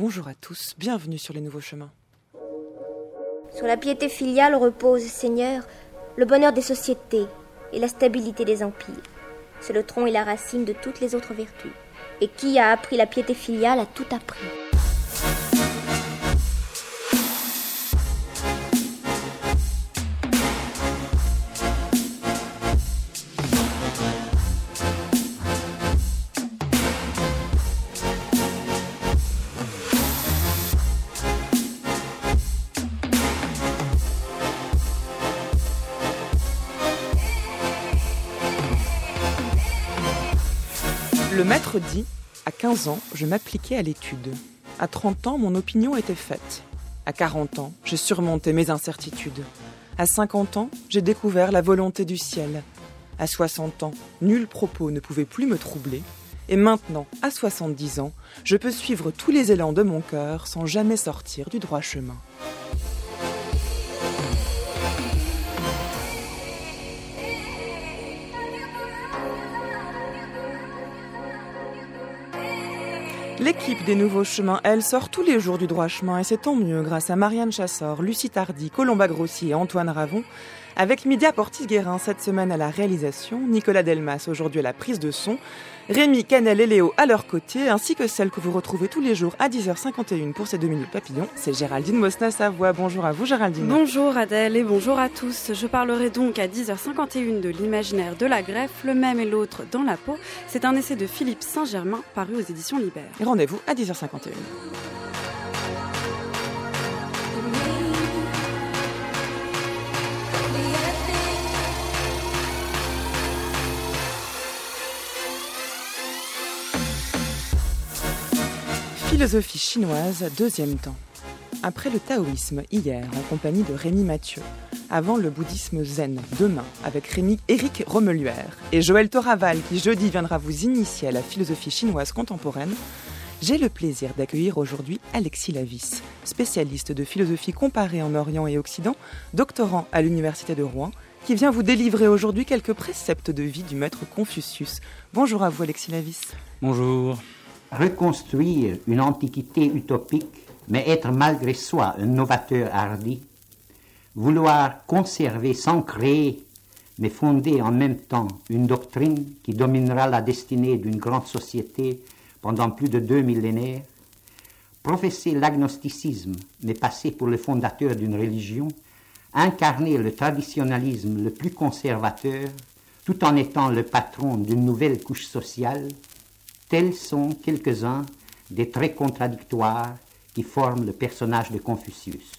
Bonjour à tous, bienvenue sur les nouveaux chemins. Sur la piété filiale repose, Seigneur, le bonheur des sociétés et la stabilité des empires. C'est le tronc et la racine de toutes les autres vertus. Et qui a appris la piété filiale a tout appris. Dit À 15 ans, je m'appliquais à l'étude. À 30 ans, mon opinion était faite. À 40 ans, j'ai surmonté mes incertitudes. À 50 ans, j'ai découvert la volonté du ciel. À 60 ans, nul propos ne pouvait plus me troubler. Et maintenant, à 70 ans, je peux suivre tous les élans de mon cœur sans jamais sortir du droit chemin. L'équipe des Nouveaux Chemins, elle, sort tous les jours du droit chemin et c'est tant mieux grâce à Marianne Chassor, Lucie Tardy, Colomba Grossi et Antoine Ravon. Avec Midia Portis-Guérin cette semaine à la réalisation, Nicolas Delmas aujourd'hui à la prise de son, Rémi, Canel et Léo à leur côté, ainsi que celle que vous retrouvez tous les jours à 10h51 pour ces deux minutes papillons, c'est Géraldine Mosna-Savoie. Bonjour à vous Géraldine. Bonjour Adèle et bonjour à tous. Je parlerai donc à 10h51 de l'imaginaire de la greffe, le même et l'autre dans la peau. C'est un essai de Philippe Saint-Germain paru aux éditions Libère. Rendez-vous à 10h51. Philosophie chinoise, deuxième temps. Après le taoïsme, hier, en compagnie de Rémi Mathieu. Avant le bouddhisme zen, demain, avec Rémi Éric Romeluère et Joël Toraval, qui jeudi viendra vous initier à la philosophie chinoise contemporaine, j'ai le plaisir d'accueillir aujourd'hui Alexis Lavis, spécialiste de philosophie comparée en Orient et Occident, doctorant à l'Université de Rouen, qui vient vous délivrer aujourd'hui quelques préceptes de vie du maître Confucius. Bonjour à vous Alexis Lavis. Bonjour. Reconstruire une antiquité utopique, mais être malgré soi un novateur hardi, vouloir conserver sans créer, mais fonder en même temps une doctrine qui dominera la destinée d'une grande société pendant plus de deux millénaires, professer l'agnosticisme, mais passer pour le fondateur d'une religion, incarner le traditionnalisme le plus conservateur, tout en étant le patron d'une nouvelle couche sociale, tels sont quelques-uns des traits contradictoires qui forment le personnage de Confucius.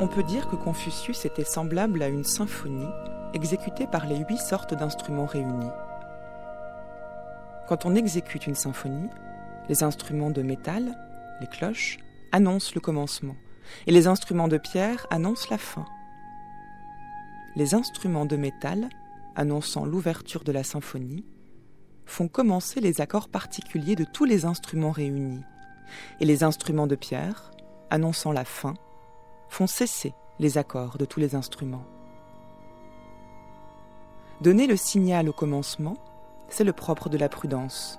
On peut dire que Confucius était semblable à une symphonie exécutée par les huit sortes d'instruments réunis. Quand on exécute une symphonie, les instruments de métal, les cloches, annoncent le commencement, et les instruments de pierre annoncent la fin. Les instruments de métal, annonçant l'ouverture de la symphonie, font commencer les accords particuliers de tous les instruments réunis, et les instruments de pierre, annonçant la fin, font cesser les accords de tous les instruments. Donner le signal au commencement, c'est le propre de la prudence.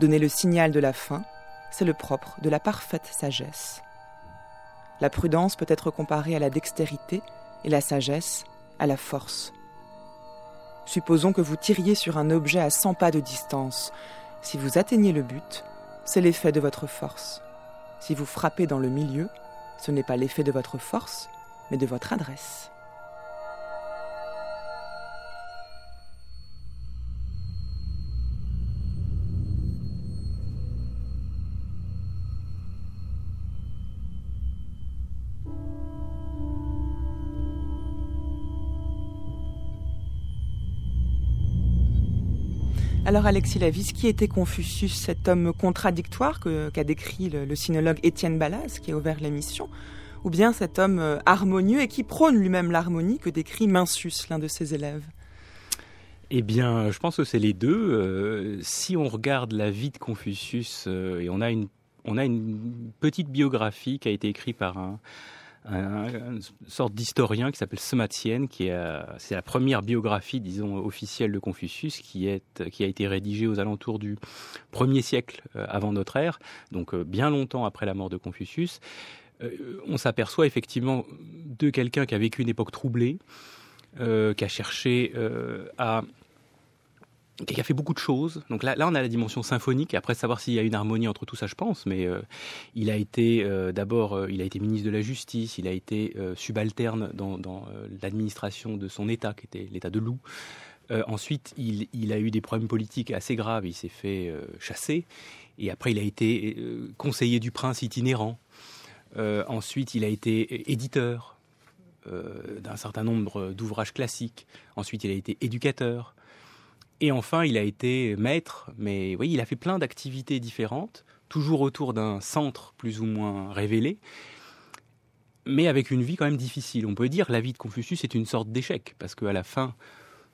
Donner le signal de la fin, c'est le propre de la parfaite sagesse. La prudence peut être comparée à la dextérité et la sagesse à la force. Supposons que vous tiriez sur un objet à 100 pas de distance. Si vous atteignez le but, c'est l'effet de votre force. Si vous frappez dans le milieu, ce n'est pas l'effet de votre force, mais de votre adresse. Alors Alexis Lavis, qui était Confucius, cet homme contradictoire qu'a décrit le, sinologue Étienne Ballas, qui a ouvert l'émission ou bien cet homme euh, harmonieux et qui prône lui-même l'harmonie que décrit Mencius, l'un de ses élèves? Eh bien, je pense que c'est les deux. Euh, si on regarde la vie de Confucius, euh, et on a une petite biographie qui a été écrite par un, une sorte d'historien qui s'appelle Sematien, qui c'est la première biographie, disons, officielle de Confucius, qui, est, qui a été rédigée aux alentours du 1er siècle avant notre ère, donc bien longtemps après la mort de Confucius. Euh, on s'aperçoit effectivement de quelqu'un qui a vécu une époque troublée, euh, qui a cherché euh, à qui a fait beaucoup de choses. Donc là, là, on a la dimension symphonique. Après, savoir s'il y a une harmonie entre tout ça, je pense. Mais il a été d'abord, il a été ministre de la Justice. Il a été subalterne dans, l'administration de son État, qui était l'État de Loup. ensuite, il, il, a eu des problèmes politiques assez graves. Il s'est fait chasser. Et après, il a été conseiller du prince itinérant. Euh, ensuite, il a été éditeur euh, d'un certain nombre d'ouvrages classiques. Ensuite, il a été éducateur. Et enfin, il a été maître. Mais oui, il a fait plein d'activités différentes, toujours autour d'un centre plus ou moins révélé, mais avec une vie quand même difficile. On peut dire la vie de Confucius est une sorte d'échec, parce qu'à la fin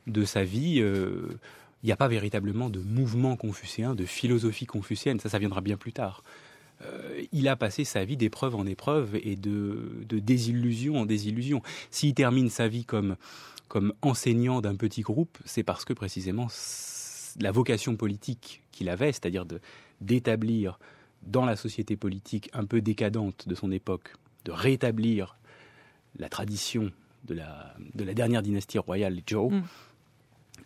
de sa vie, euh, il n'y a pas véritablement de mouvement confucéen, de philosophie confucienne. Ça, viendra bien plus tard. Euh, il a passé sa vie d'épreuve en épreuve et de, désillusion en désillusion. S'il termine sa vie comme, comme enseignant d'un petit groupe, c'est parce que précisément la vocation politique qu'il avait, c'est-à-dire d'établir dans la société politique un peu décadente de son époque, de rétablir la tradition de la, de la dernière dynastie royale Zhou, mm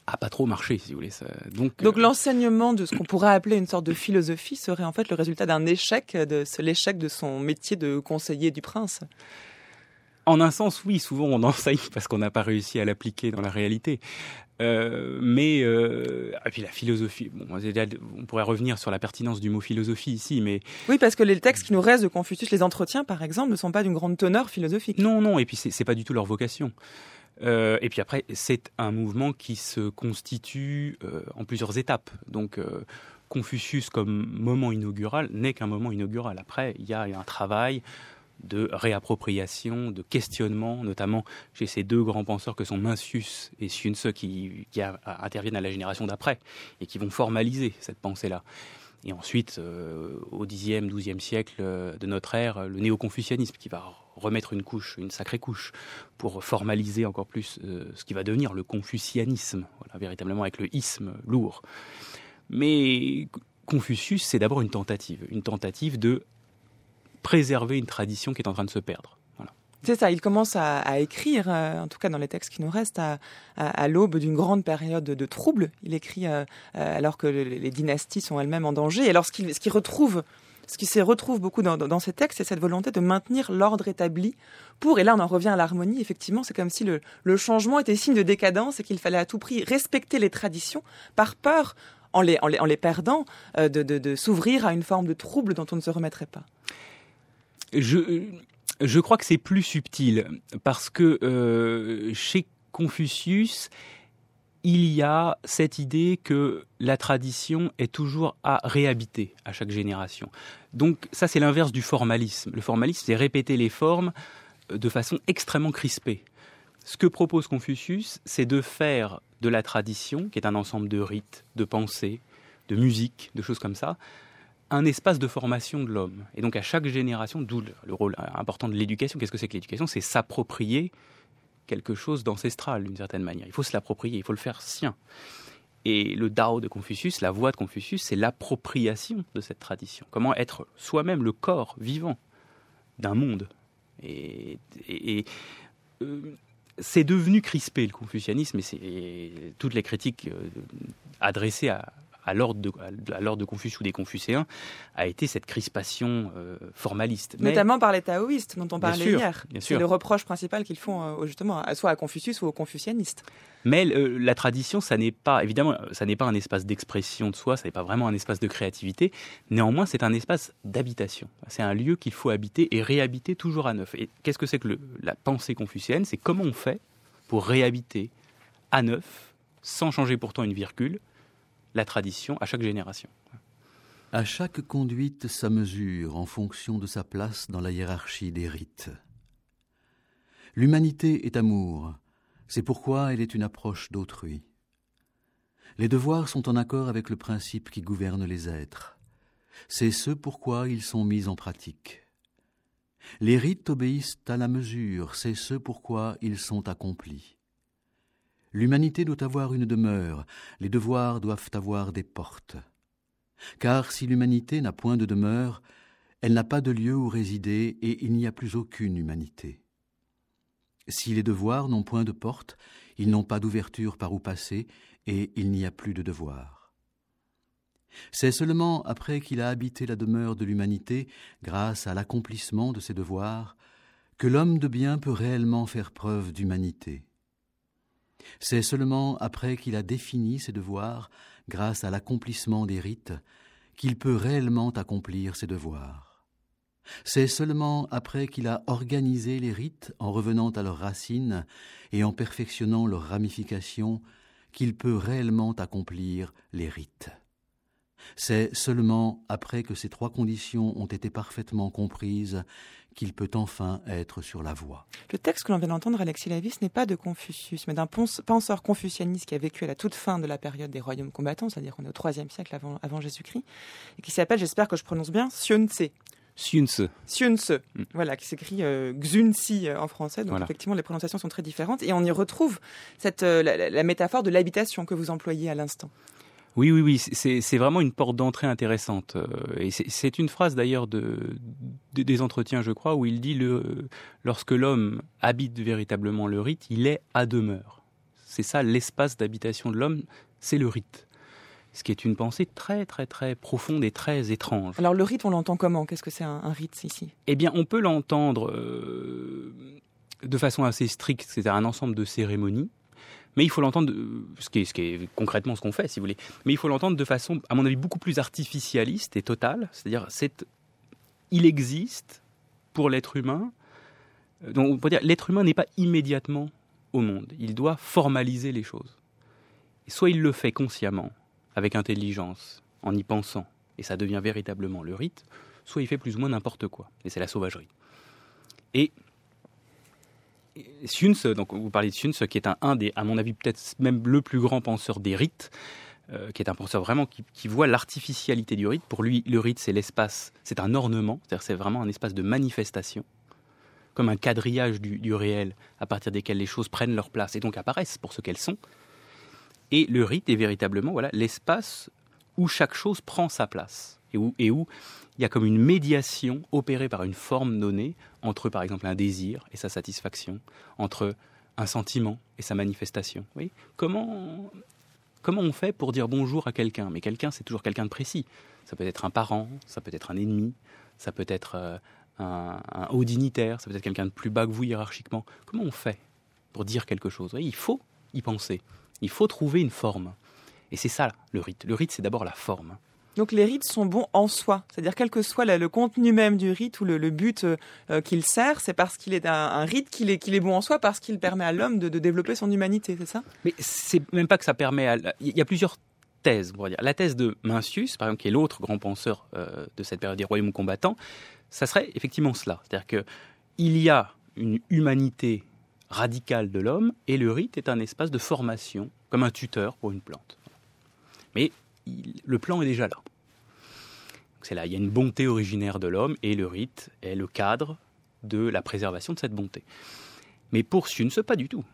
a pas trop marché, si vous voulez. Donc, Donc euh, l'enseignement de ce qu'on pourrait appeler une sorte de philosophie serait en fait le résultat d'un échec, de l'échec de son métier de conseiller du prince. En un sens, oui, souvent on enseigne parce qu'on n'a pas réussi à l'appliquer dans la réalité. Euh, mais euh, et puis la philosophie. Bon, on pourrait revenir sur la pertinence du mot philosophie ici, mais oui, parce que les textes qui nous restent de Confucius, les entretiens par exemple, ne sont pas d'une grande teneur philosophique. Non, non, et puis c'est pas du tout leur vocation. Euh, et puis après, c'est un mouvement qui se constitue en plusieurs étapes. Donc, Confucius comme moment inaugural n'est qu'un moment inaugural. Après, il y a un travail de réappropriation, de questionnement, notamment chez ces deux grands penseurs que sont Mencius et Sun qui, qui interviennent à la génération d'après et qui vont formaliser cette pensée-là. Et ensuite, au Xe, XIIe siècle de notre ère, le néo-confucianisme qui va remettre une couche, une sacrée couche, pour formaliser encore plus euh, ce qui va devenir le confucianisme, véritablement avec le isme lourd. Mais Confucius, c'est d'abord une tentative, une tentative de préserver une tradition qui est en train de se perdre. C'est ça, il commence à, écrire, euh, en tout cas dans les textes qui nous restent, à, l'aube d'une grande période de, troubles. Il écrit euh, alors que les dynasties sont elles-mêmes en danger. Et alors ce retrouve ce qui se retrouve beaucoup dans, ces textes, c'est cette volonté de maintenir l'ordre établi pour, et là on en revient à l'harmonie, effectivement, c'est comme si le, changement était signe de décadence et qu'il fallait à tout prix respecter les traditions par peur, en les, perdant, euh, de, s'ouvrir à une forme de trouble dont on ne se remettrait pas. Je, crois que c'est plus subtil, parce que euh, chez Confucius, il y a cette idée que la tradition est toujours à réhabiter à chaque génération. Donc ça, c'est l'inverse du formalisme. Le formalisme, c'est répéter les formes euh, de façon extrêmement crispée. Ce que propose Confucius, c'est de faire de la tradition, qui est un ensemble de rites, de pensées, de musique, de choses comme ça, un espace de formation de l'homme. Et donc à chaque génération, d'où le rôle important de l'éducation. Qu'est-ce que c'est que l'éducation? C'est s'approprier quelque chose d'ancestral d'une certaine manière. Il faut se l'approprier, il faut le faire sien. Et le Dao de Confucius, la voie de Confucius, c'est l'appropriation de cette tradition. Comment être soi-même le corps vivant d'un monde. Et, euh, c'est devenu crispé le confucianisme et c'est toutes les critiques euh, adressées à, à l'ordre de, de, Confucius ou des Confucéens a été cette crispation euh, formaliste. Notamment par les taoïstes dont on parlait hier. C'est le reproche principal qu'ils font euh, justement soit à Confucius ou aux confucianistes. Mais euh, la tradition, ça n'est pas évidemment, ça n'est pas un espace d'expression de soi, ça n'est pas vraiment un espace de créativité. Néanmoins, c'est un espace d'habitation. C'est un lieu qu'il faut habiter et réhabiter toujours à neuf. Et qu'est-ce que c'est que la pensée confucienne? C'est comment on fait pour réhabiter à neuf, sans changer pourtant une virgule, la tradition à chaque génération. À chaque conduite sa mesure en fonction de sa place dans la hiérarchie des rites. L'humanité est amour, c'est pourquoi elle est une approche d'autrui. Les devoirs sont en accord avec le principe qui gouverne les êtres. C'est ce pourquoi ils sont mis en pratique. Les rites obéissent à la mesure, c'est ce pourquoi ils sont accomplis. L'humanité doit avoir une demeure, les devoirs doivent avoir des portes. Car si l'humanité n'a point de demeure, elle n'a pas de lieu où résider et il n'y a plus aucune humanité. Si les devoirs n'ont point de porte, ils n'ont pas d'ouverture par où passer et il n'y a plus de devoirs. C'est seulement après qu'il a habité la demeure de l'humanité, grâce à l'accomplissement de ses devoirs, que l'homme de bien peut réellement faire preuve d'humanité. C'est seulement après qu'il a défini ses devoirs, grâce à l'accomplissement des rites, qu'il peut réellement accomplir ses devoirs. C'est seulement après qu'il a organisé les rites en revenant à leurs racines et en perfectionnant leurs ramifications qu'il peut réellement accomplir les rites. C'est seulement après que ces trois conditions ont été parfaitement comprises qu'il peut enfin être sur la voie. Le texte que l'on vient d'entendre, Alexis Lavis, n'est pas de Confucius, mais d'un penseur confucianiste qui a vécu à la toute fin de la période des royaumes combattants, c'est-à-dire qu'on est au IIIe siècle avant, avant Jésus-Christ, et qui s'appelle, j'espère que je prononce bien, Xiun Tse. Xiun Tse. Xiun Tse, mm. voilà, qui s'écrit euh, Xun Si euh, en français, donc effectivement les prononciations sont très différentes, et on y retrouve cette, euh, la métaphore de l'habitation que vous employez à l'instant. Oui, oui, oui, c'est vraiment une porte d'entrée intéressante. Euh, et c'est une phrase d'ailleurs de, des entretiens, je crois, où il dit le, lorsque l'homme habite véritablement le rite, il est à demeure. C'est ça l'espace d'habitation de l'homme, c'est le rite. Ce qui est une pensée très, très, très profonde et très étrange. Alors le rite, on l'entend comment? Qu'est-ce que c'est un, rite ici? Eh bien, on peut l'entendre euh, de façon assez stricte, c'est un ensemble de cérémonies mais il faut l'entendre, ce qui, est, concrètement ce qu'on fait, si vous voulez, mais il faut l'entendre de façon, à mon avis, beaucoup plus artificialiste et totale. C'est-à-dire, c'est, il existe pour l'être humain. Euh, donc, on peut dire, l'être humain n'est pas immédiatement au monde. Il doit formaliser les choses. soit il le fait consciemment, avec intelligence, en y pensant, et ça devient véritablement le rite, soit il fait plus ou moins n'importe quoi, et c'est la sauvagerie. Et Sun donc vous parlez de Sun qui est un, des, à mon avis, peut-être même le plus grand penseur des rites, euh, qui est un penseur vraiment qui, voit l'artificialité du rite. Pour lui, le rite, c'est l'espace, c'est un ornement, c'est-à-dire c'est vraiment un espace de manifestation, comme un quadrillage du, réel, à partir desquels les choses prennent leur place et donc apparaissent pour ce qu'elles sont. Et le rite est véritablement voilà l'espace où chaque chose prend sa place et où il y a comme une médiation opérée par une forme donnée entre, par exemple, un désir et sa satisfaction, entre un sentiment et sa manifestation. Comment, comment on fait pour dire bonjour à quelqu'un? Mais quelqu'un, c'est toujours quelqu'un de précis. Ça peut être un parent, ça peut être un ennemi, ça peut être euh, un, haut dignitaire, ça peut être quelqu'un de plus bas que vous hiérarchiquement. Comment on fait pour dire quelque chose? Il faut y penser. Il faut trouver une forme. Et c'est ça le rite. Le rite, c'est d'abord la forme. Donc les rites sont bons en soi, c'est-à-dire quel que soit le, contenu même du rite ou le, but euh, euh, qu'il sert, c'est parce qu'il est un, rite qu'il est, est bon en soi, parce qu'il permet à l'homme de, développer son humanité, c'est ça? Mais c'est même pas que ça permet à... Il y a plusieurs thèses, on dire. La thèse de Mencius, par exemple, qui est l'autre grand penseur euh, de cette période des royaumes combattants, ça serait effectivement cela. C'est-à-dire qu'il y a une humanité radicale de l'homme et le rite est un espace de formation, comme un tuteur pour une plante. Mais le plan est déjà là. C'est il y a une bonté originaire de l'homme et le rite est le cadre de la préservation de cette bonté. Mais pour Sunse, pas du tout.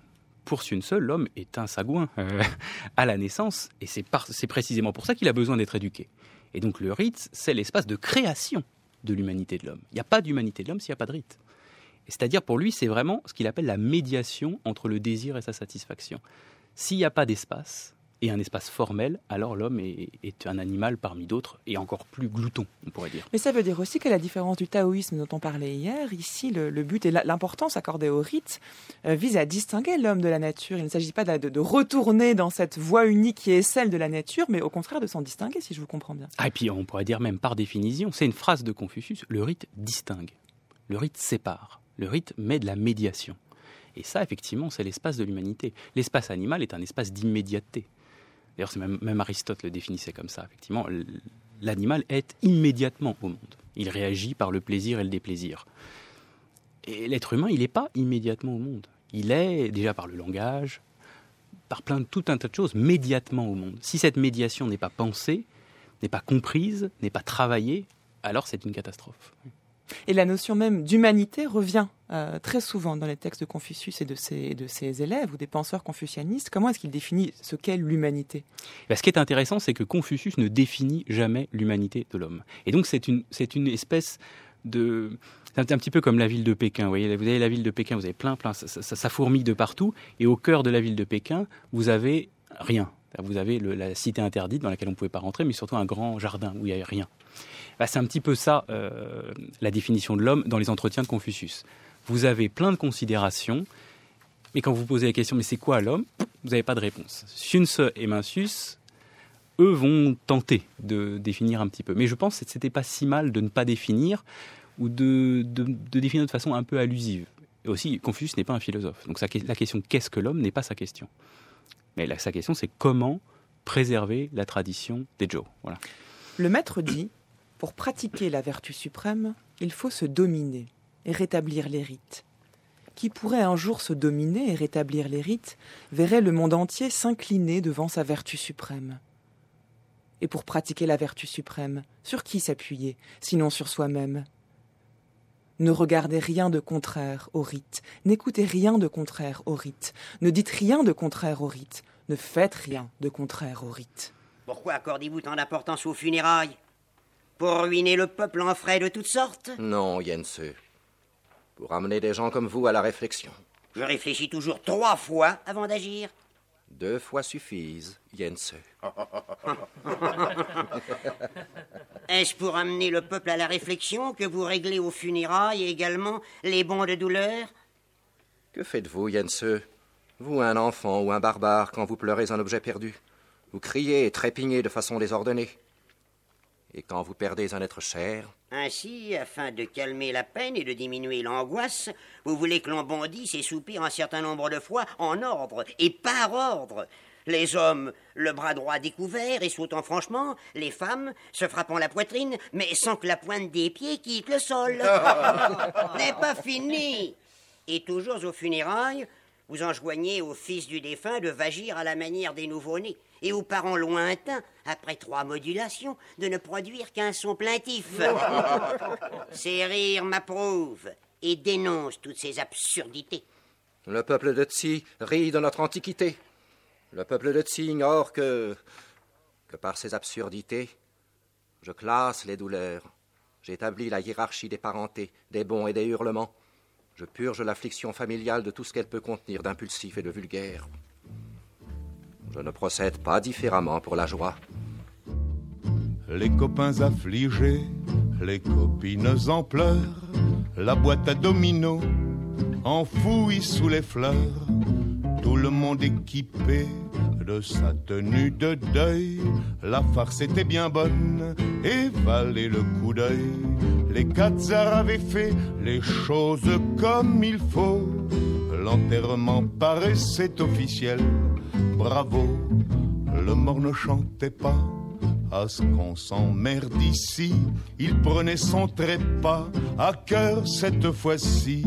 Pour Sunse, l'homme est un sagouin euh, à la naissance et c'est, précisément pour ça qu'il a besoin d'être éduqué. Et donc le rite, c'est l'espace de création de l'humanité de l'homme. Il n'y a pas d'humanité de l'homme s'il n'y a pas de rite. C'est-à-dire pour lui, c'est vraiment ce qu'il appelle la médiation entre le désir et sa satisfaction. S'il n'y a pas d'espace, et un espace formel, alors l'homme est, un animal parmi d'autres et encore plus glouton, on pourrait dire. Mais ça veut dire aussi qu'à la différence du taoïsme dont on parlait hier, ici le, but et l'importance accordée au rite euh, vise à distinguer l'homme de la nature. Il ne s'agit pas de, retourner dans cette voie unique qui est celle de la nature, mais au contraire de s'en distinguer, si je vous comprends bien. Ah, et puis on pourrait dire même par définition, c'est une phrase de Confucius, le rite distingue, le rite sépare, le rite met de la médiation. Et ça, effectivement, c'est l'espace de l'humanité. L'espace animal est un espace d'immédiateté. D'ailleurs, même, Aristote le définissait comme ça. Effectivement, l'animal est immédiatement au monde. Il réagit par le plaisir et le déplaisir. Et l'être humain, il n'est pas immédiatement au monde. Il est déjà par le langage, par plein de tout un tas de choses, médiatement au monde. Si cette médiation n'est pas pensée, n'est pas comprise, n'est pas travaillée, alors c'est une catastrophe. Et la notion même d'humanité revient euh, très souvent dans les textes de Confucius et de ses, élèves ou des penseurs confucianistes. Comment est-ce qu'il définit ce qu'est l'humanité? Ben, Ce qui est intéressant, c'est que Confucius ne définit jamais l'humanité de l'homme. Et donc c'est une, une espèce de... C'est un petit peu comme la ville de Pékin. Vous, voyez, vous avez la ville de Pékin, vous avez plein, plein, ça, ça, fourmille de partout. Et au cœur de la ville de Pékin, vous avez rien. Vous avez la cité interdite dans laquelle on ne pouvait pas rentrer, mais surtout un grand jardin où il n'y avait rien. Bah, c'est un petit peu ça, euh, la définition de l'homme dans les entretiens de Confucius. Vous avez plein de considérations, mais quand vous posez la question, mais c'est quoi l'homme Vous n'avez pas de réponse. Sun et Mencius, eux, vont tenter de définir un petit peu. Mais je pense que ce n'était pas si mal de ne pas définir ou de, définir de façon un peu allusive. Aussi, Confucius n'est pas un philosophe. Donc la question qu'est-ce que l'homme n'est pas sa question. Mais sa question, c'est comment préserver la tradition des Joe. Le maître dit pour pratiquer la vertu suprême, il faut se dominer et rétablir les rites. Qui pourrait un jour se dominer et rétablir les rites verrait le monde entier s'incliner devant sa vertu suprême. Et pour pratiquer la vertu suprême, sur qui s'appuyer, sinon sur soi-même? Ne regardez rien de contraire au rite, n'écoutez rien de contraire au rite, ne dites rien de contraire au rite, ne faites rien de contraire au rite. Pourquoi accordez-vous tant d'importance aux funérailles? Pour ruiner le peuple en frais de toutes sortes? Non, Yense. Pour amener des gens comme vous à la réflexion. Je réfléchis toujours trois fois avant d'agir. Deux fois suffisent, Yense. Est-ce pour amener le peuple à la réflexion que vous réglez aux funérailles également les bons de douleur? Que faites-vous, Yense Vous, un enfant ou un barbare, quand vous pleurez un objet perdu? Vous criez et trépignez de façon désordonnée. Et quand vous perdez un être cher? Ainsi, afin de calmer la peine et de diminuer l'angoisse, vous voulez que l'on bondisse et soupire un certain nombre de fois en ordre et par ordre. Les hommes, le bras droit découvert et sautant franchement, les femmes, se frappant la poitrine, mais sans que la pointe des pieds quitte le sol. N'est pas fini. Et toujours aux funérailles, vous enjoignez au fils du défunt de vagir à la manière des nouveau-nés et aux parents lointains, après trois modulations, de ne produire qu'un son plaintif. Ces rires m'approuvent et dénoncent toutes ces absurdités. Le peuple de Tsi rit de notre antiquité. Le peuple de Tsi ignore que, que par ces absurdités, je classe les douleurs, j'établis la hiérarchie des parentés, des bons et des hurlements, je purge l'affliction familiale de tout ce qu'elle peut contenir d'impulsif et de vulgaire. Je ne procède pas différemment pour la joie. Les copains affligés, les copines en pleurs, la boîte à dominos enfouie sous les fleurs, tout le monde équipé de sa tenue de deuil. La farce était bien bonne et valait le coup d'œil. Les quatre avaient fait les choses comme il faut. L'enterrement paraissait officiel bravo, le mort ne chantait pas. À ce qu'on s'emmerde ici, il prenait son trépas à cœur cette fois-ci.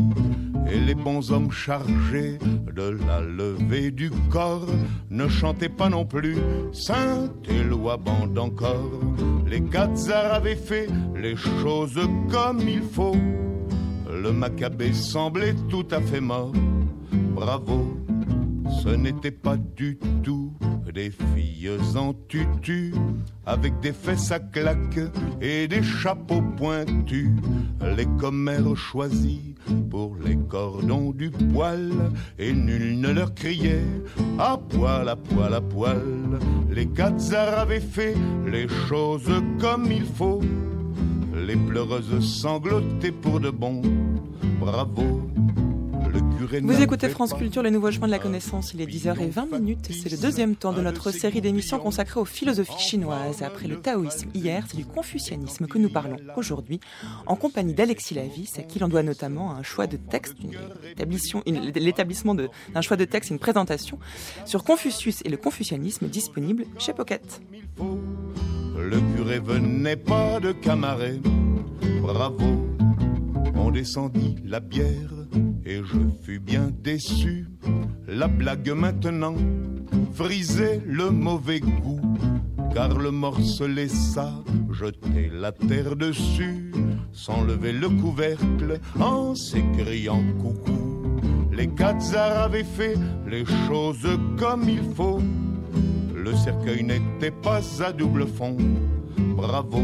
Et les bons hommes chargés de la levée du corps ne chantaient pas non plus Sainte Éloi bande encore. Les Gazars avaient fait les choses comme il faut. Le macabé semblait tout à fait mort. Bravo, ce n'était pas du tout des filles en tutu, avec des fesses à claques et des chapeaux pointus, les commères choisis pour les cordons du poil, et nul ne leur criait à poil, à poil, à poil. Les Khazars avaient fait les choses comme il faut, les pleureuses sanglotaient pour de bon. Bravo, vous écoutez France Culture, le nouveau chemin de la connaissance. Il est 10h20 minutes. C'est le deuxième temps de notre série d'émissions consacrée aux philosophies chinoises. Après le taoïsme hier, c'est du confucianisme que nous parlons aujourd'hui, en compagnie d'Alexis Lavis, à qui l'on doit notamment un choix de texte, l'établissement d'un choix de texte et une présentation sur Confucius et le confucianisme disponible chez Pocket. Le curé venait pas de Camaret, bravo On descendit la bière et je fus bien déçu. La blague maintenant frisait le mauvais goût, car le morse laissa jeter la terre dessus, sans lever le couvercle, en s'écriant coucou. Les quatre avaient fait les choses comme il faut. Le cercueil n'était pas à double fond. Bravo,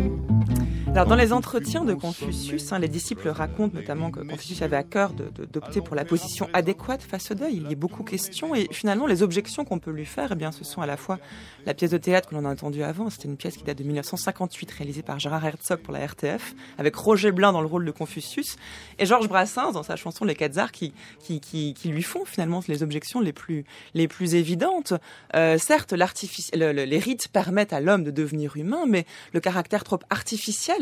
alors, dans les entretiens de Confucius, hein, les disciples racontent notamment que Confucius avait à cœur d'opter pour la position adéquate face au deuil. Il y a beaucoup de questions et finalement, les objections qu'on peut lui faire, eh bien, ce sont à la fois la pièce de théâtre que l'on a entendue avant. C'était une pièce qui date de 1958, réalisée par Gérard Herzog pour la RTF, avec Roger Blin dans le rôle de Confucius et Georges Brassens dans sa chanson Les Quatre Arts qui, qui, qui, qui, lui font finalement les objections les plus, les plus évidentes. Euh, certes, les rites permettent à l'homme de devenir humain, mais le caractère trop artificiel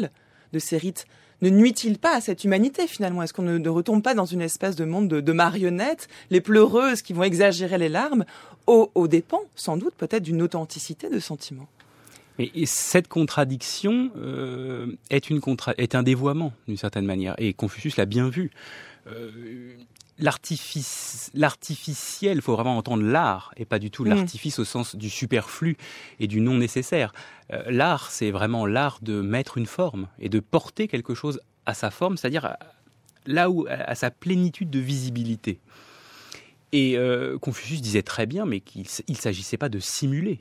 de ces rites ne nuit-il pas à cette humanité finalement? Est-ce qu'on ne, retombe pas dans une espèce de monde de, marionnettes, les pleureuses qui vont exagérer les larmes, au, dépens sans doute peut-être d'une authenticité de sentiment? Mais cette contradiction euh, est, une est un dévoiement d'une certaine manière, et Confucius l'a bien vu. Euh, l'artificiel, il faut vraiment entendre l'art et pas du tout mm. l'artifice au sens du superflu et du non nécessaire. Euh, l'art, c'est vraiment l'art de mettre une forme et de porter quelque chose à sa forme, c'est-à-dire là où à sa plénitude de visibilité. Et euh, Confucius disait très bien, mais qu'il ne s'agissait pas de simuler.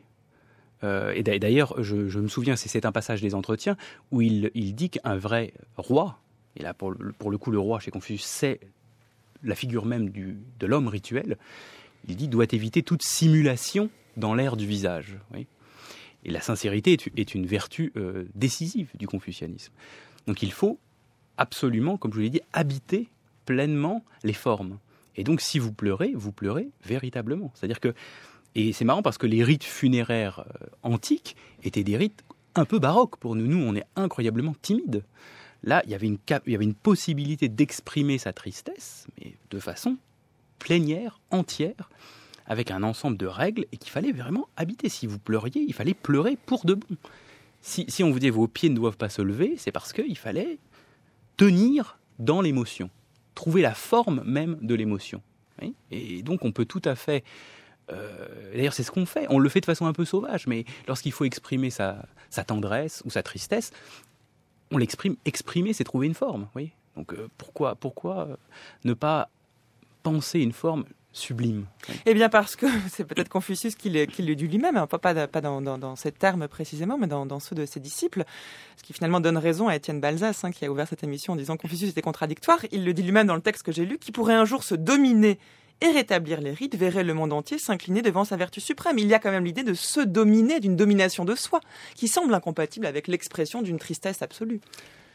Euh, et d'ailleurs, je, me souviens, c'est un passage des entretiens où il, dit qu'un vrai roi, et là pour, pour le coup le roi chez Confucius, c'est la figure même de l'homme rituel, il dit doit éviter toute simulation dans l'air du visage. Et la sincérité est, une vertu euh, décisive du confucianisme. Donc il faut absolument, comme je vous l'ai dit, habiter pleinement les formes. Et donc si vous pleurez, vous pleurez véritablement. C'est-à-dire que, et c'est marrant parce que les rites funéraires euh, antiques étaient des rites un peu baroques pour nous. Nous, on est incroyablement timides. Là, il y avait une, possibilité d'exprimer sa tristesse, mais de façon plénière, entière, avec un ensemble de règles, et qu'il fallait vraiment habiter. Si vous pleuriez, il fallait pleurer pour de bon. Si, on vous dit vos pieds ne doivent pas se lever, c'est parce qu'il fallait tenir dans l'émotion, trouver la forme même de l'émotion. Et donc on peut tout à fait euh, D'ailleurs, c'est ce qu'on fait. On le fait de façon un peu sauvage, mais lorsqu'il faut exprimer sa, tendresse ou sa tristesse, on l'exprime. Exprimer, c'est trouver une forme. Oui. Donc euh, pourquoi, pourquoi euh, ne pas penser une forme sublime Eh bien parce que c'est peut-être Confucius qui le, dit lui-même, hein, pas, dans, ces termes précisément, mais dans, ceux de ses disciples, ce qui finalement donne raison à Étienne Balzas, hein, qui a ouvert cette émission en disant que Confucius était contradictoire. Il le dit lui-même dans le texte que j'ai lu, qui pourrait un jour se dominer et rétablir les rites verrait le monde entier s'incliner devant sa vertu suprême. Il y a quand même l'idée de se dominer, d'une domination de soi, qui semble incompatible avec l'expression d'une tristesse absolue.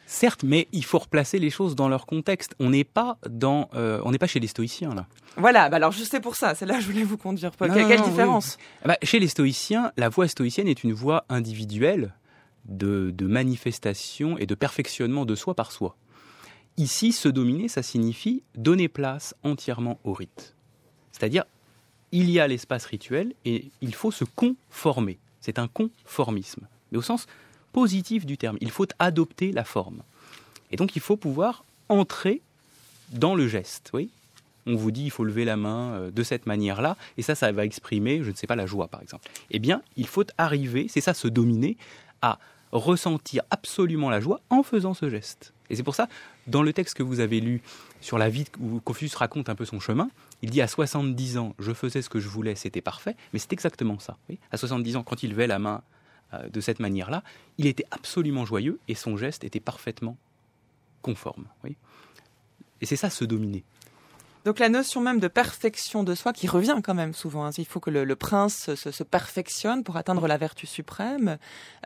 Certes, mais il faut replacer les choses dans leur contexte. On n'est pas dans, euh, on n'est pas chez les stoïciens là. Voilà. Bah alors je sais pour ça. C'est là que je voulais vous conduire. quelle, différence? Bah, Chez les stoïciens, la voie stoïcienne est une voie individuelle de, de manifestation et de perfectionnement de soi par soi. Ici, se dominer, ça signifie donner place entièrement au rite. C'est-à-dire, il y a l'espace rituel et il faut se conformer. C'est un conformisme, mais au sens positif du terme. Il faut adopter la forme. Et donc, il faut pouvoir entrer dans le geste. Oui on vous dit il faut lever la main euh, de cette manière-là, et ça, ça va exprimer, je ne sais pas, la joie, par exemple. Eh bien, il faut arriver, c'est ça, se dominer, à ressentir absolument la joie en faisant ce geste. Et c'est pour ça, dans le texte que vous avez lu sur la vie où Confucius raconte un peu son chemin, il dit à 70 ans, je faisais ce que je voulais, c'était parfait, mais c'est exactement ça. À 70 ans, quand il levait la main euh, de cette manière-là, il était absolument joyeux et son geste était parfaitement conforme. Et c'est ça, se dominer. Donc la notion même de perfection de soi qui revient quand même souvent. Hein. Il faut que le, prince se, perfectionne pour atteindre la vertu suprême.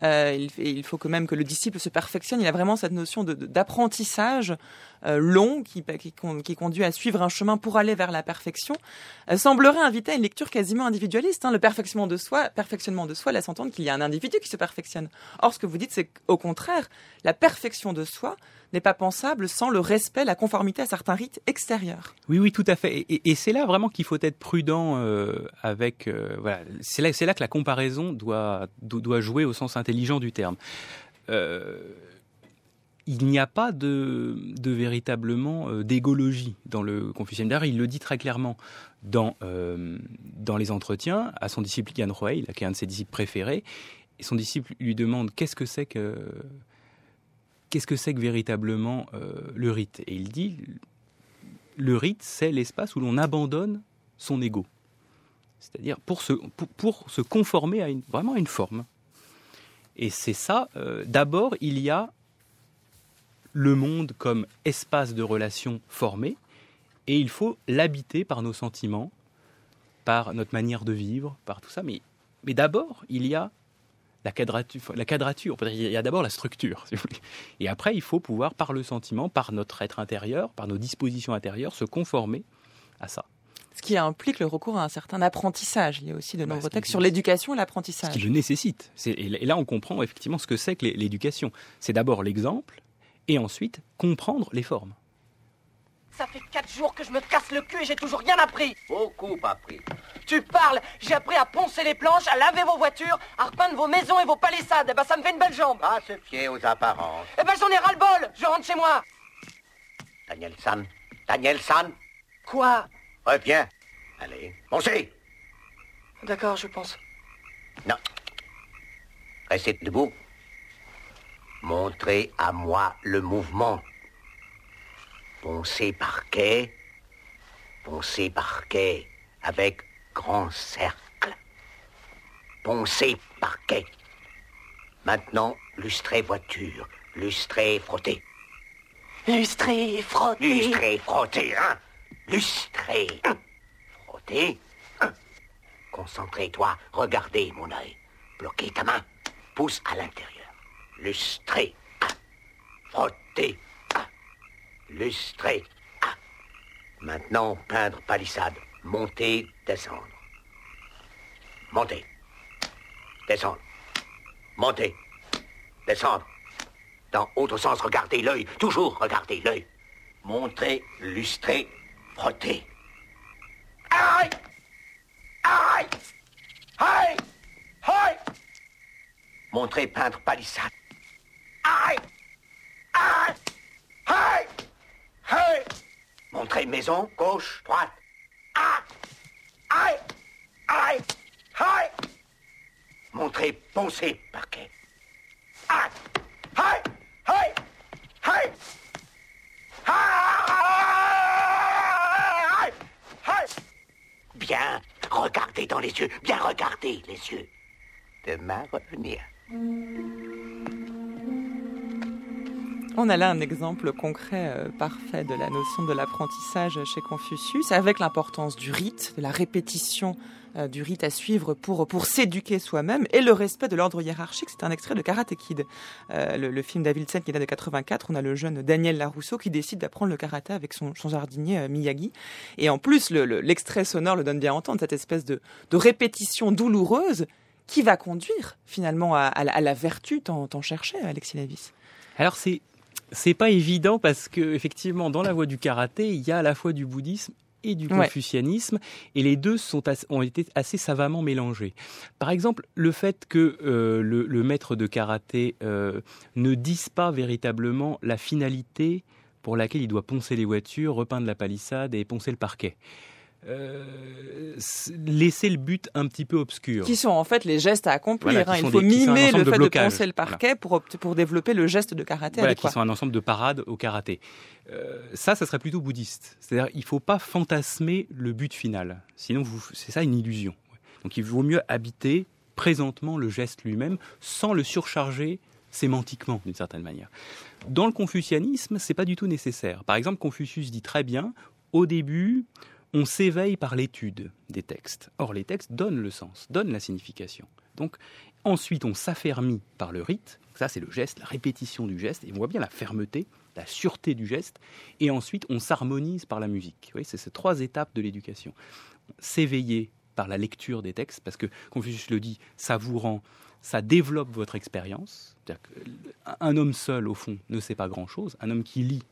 Euh, il, il, faut que même que le disciple se perfectionne. Il a vraiment cette notion d'apprentissage euh, long qui, qui, conduit à suivre un chemin pour aller vers la perfection. Euh, semblerait inviter à une lecture quasiment individualiste. Hein. Le perfectionnement de soi, perfectionnement de soi laisse entendre qu'il y a un individu qui se perfectionne. Or, ce que vous dites, c'est qu'au contraire, la perfection de soi n'est pas pensable sans le respect, la conformité à certains rites extérieurs. Oui, oui, tout à fait. Et, c'est là vraiment qu'il faut être prudent euh, avec. Euh, voilà, c'est là, là, que la comparaison doit, doit jouer au sens intelligent du terme. Euh, il n'y a pas de, véritablement euh, d'égologie dans le confucianisme. D'ailleurs, il le dit très clairement dans, dans les entretiens à son disciple Yan Huai, qui est un de ses disciples préférés. Et son disciple lui demande qu'est-ce que c'est que qu'est-ce que c'est que véritablement euh, le rite? Et il dit le rite, c'est l'espace où l'on abandonne son ego, c'est-à-dire pour se, pour, se conformer à une, vraiment à une forme. Et c'est ça. D'abord, il y a le monde comme espace de relations formé, et il faut l'habiter par nos sentiments, par notre manière de vivre, par tout ça. Mais, mais d'abord, il y a la quadrature, la quadrature, il y a d'abord la structure, si vous voulez. Et après, il faut pouvoir, par le sentiment, par notre être intérieur, par nos dispositions intérieures, se conformer à ça. Ce qui implique le recours à un certain apprentissage. Il y a aussi de bah, nombreux textes sur l'éducation et l'apprentissage. Ce qui le nécessite. Et là, on comprend effectivement ce que c'est que l'éducation. C'est d'abord l'exemple, et ensuite comprendre les formes. Ça fait quatre jours que je me casse le cul et j'ai toujours rien appris. Beaucoup appris. Tu parles J'ai appris à poncer les planches, à laver vos voitures, à repeindre vos maisons et vos palissades. Eh ben ça me fait une belle jambe. Pas se fier aux apparences. Eh ben j'en ai ras-le-bol. Je rentre chez moi. Daniel San. Daniel San. Quoi? Reviens. Allez, poncez. D'accord, je pense. Non. Restez debout. Montrez à moi le mouvement. Poncez par quai, poncez par quai, avec grand cercle. Poncez par quai. Maintenant, lustrez voiture, lustrez frotter. Lustrez frotter. Lustrez frotter, hein Lustrez. Frotter. Concentrez-toi, regardez mon œil. Bloquez ta main, pousse à l'intérieur lustrer, frotter, lustrer. Maintenant, peindre palissade, monter, descendre. Monter, descendre, monter, descendre. Dans autre sens, regardez l'œil, toujours regardez l'œil. Montrer, lustrer, frotter. Aïe! Aïe! Aïe! Aïe! Montrer, peindre palissade. Aïe Aïe Aïe Montrez maison, gauche, droite. Aïe! Aïe! Aïe! Montrez poncer, parquet. Aïe! Aïe! Bien, regardez dans les yeux, bien regardez les yeux. Demain revenir. On a là un exemple concret euh, parfait de la notion de l'apprentissage chez Confucius, avec l'importance du rite, de la répétition euh, du rite à suivre pour, pour s'éduquer soi-même, et le respect de l'ordre hiérarchique. C'est un extrait de Karate Kid, euh, le, film Davidson qui date de 84. On a le jeune Daniel Larousseau qui décide d'apprendre le karaté avec son, jardinier Miyagi. Et en plus, l'extrait sonore le donne bien à entendre, cette espèce de, de répétition douloureuse qui va conduire finalement à, la vertu tant, cherchée, Alexis Lavis. Alors c'est c'est pas évident parce que effectivement dans la voie du karaté il y a à la fois du bouddhisme et du confucianisme, et les deux sont ont été assez savamment mélangés. Par exemple, le fait que euh, le, maître de karaté euh, ne dise pas véritablement la finalité pour laquelle il doit poncer les voitures, repeindre la palissade et poncer le parquet. Euh, laisser le but un petit peu obscur. Qui sont en fait les gestes à accomplir. Hein. Il faut mimer le fait de, poncer le parquet pour, pour développer le geste de karaté. Voilà, qui sont un ensemble de parades au karaté. Euh, ça, ça serait plutôt bouddhiste. C'est-à-dire, il ne faut pas fantasmer le but final. Sinon, c'est ça une illusion. Donc, il vaut mieux habiter présentement le geste lui-même sans le surcharger sémantiquement d'une certaine manière. Dans le confucianisme, c'est pas du tout nécessaire. Par exemple, Confucius dit très bien, au début, on s'éveille par l'étude des textes. Or, les textes donnent le sens, donnent la signification. Donc, ensuite, on s'affermit par le rite. Ça, c'est le geste, la répétition du geste. Et on voit bien la fermeté, la sûreté du geste. Et ensuite, on s'harmonise par la musique. C'est ces trois étapes de l'éducation. S'éveiller par la lecture des textes, parce que Confucius le dit, ça vous rend, ça développe votre expérience. Un homme seul, au fond, ne sait pas grand-chose. Un homme qui lit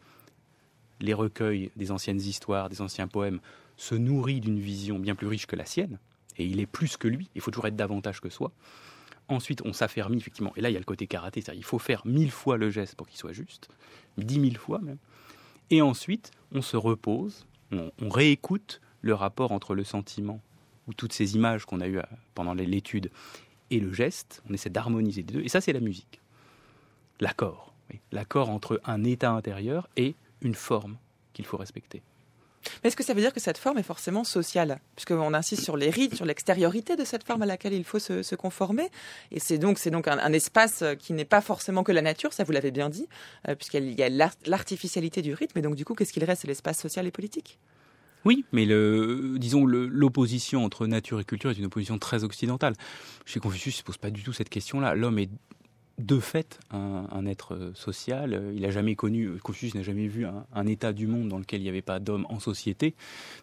les recueils des anciennes histoires, des anciens poèmes, se nourrit d'une vision bien plus riche que la sienne, et il est plus que lui, il faut toujours être davantage que soi. ensuite on s'affermit effectivement. Et là, il y a le côté karaté, c'est-à-dire il faut faire mille fois le geste pour qu'il soit juste, dix mille fois même. Et ensuite, on se repose, on, réécoute le rapport entre le sentiment ou toutes ces images qu'on a eues euh, pendant l'étude et le geste. On essaie d'harmoniser les deux. Et ça, c'est la musique. L'accord. L'accord entre un état intérieur et une forme qu'il faut respecter. Mais est-ce que ça veut dire que cette forme est forcément sociale? Puisqu'on insiste sur les rites, sur l'extériorité de cette forme à laquelle il faut se, conformer. Et c'est donc, donc un, espace qui n'est pas forcément que la nature, ça vous l'avez bien dit, euh, puisqu'il y a l'art- l'artificialité du rythme. Et donc, du coup, qu'est-ce qu'il reste? L'espace social et politique? Oui, mais disons l'opposition entre nature et culture est une opposition très occidentale. Chez Confucius, il ne se pose pas du tout cette question-là. L'homme est de fait un, être euh, social. Euh, Il n'a jamais connu, Confucius n'a jamais vu un, état du monde dans lequel il n'y avait pas d'homme en société.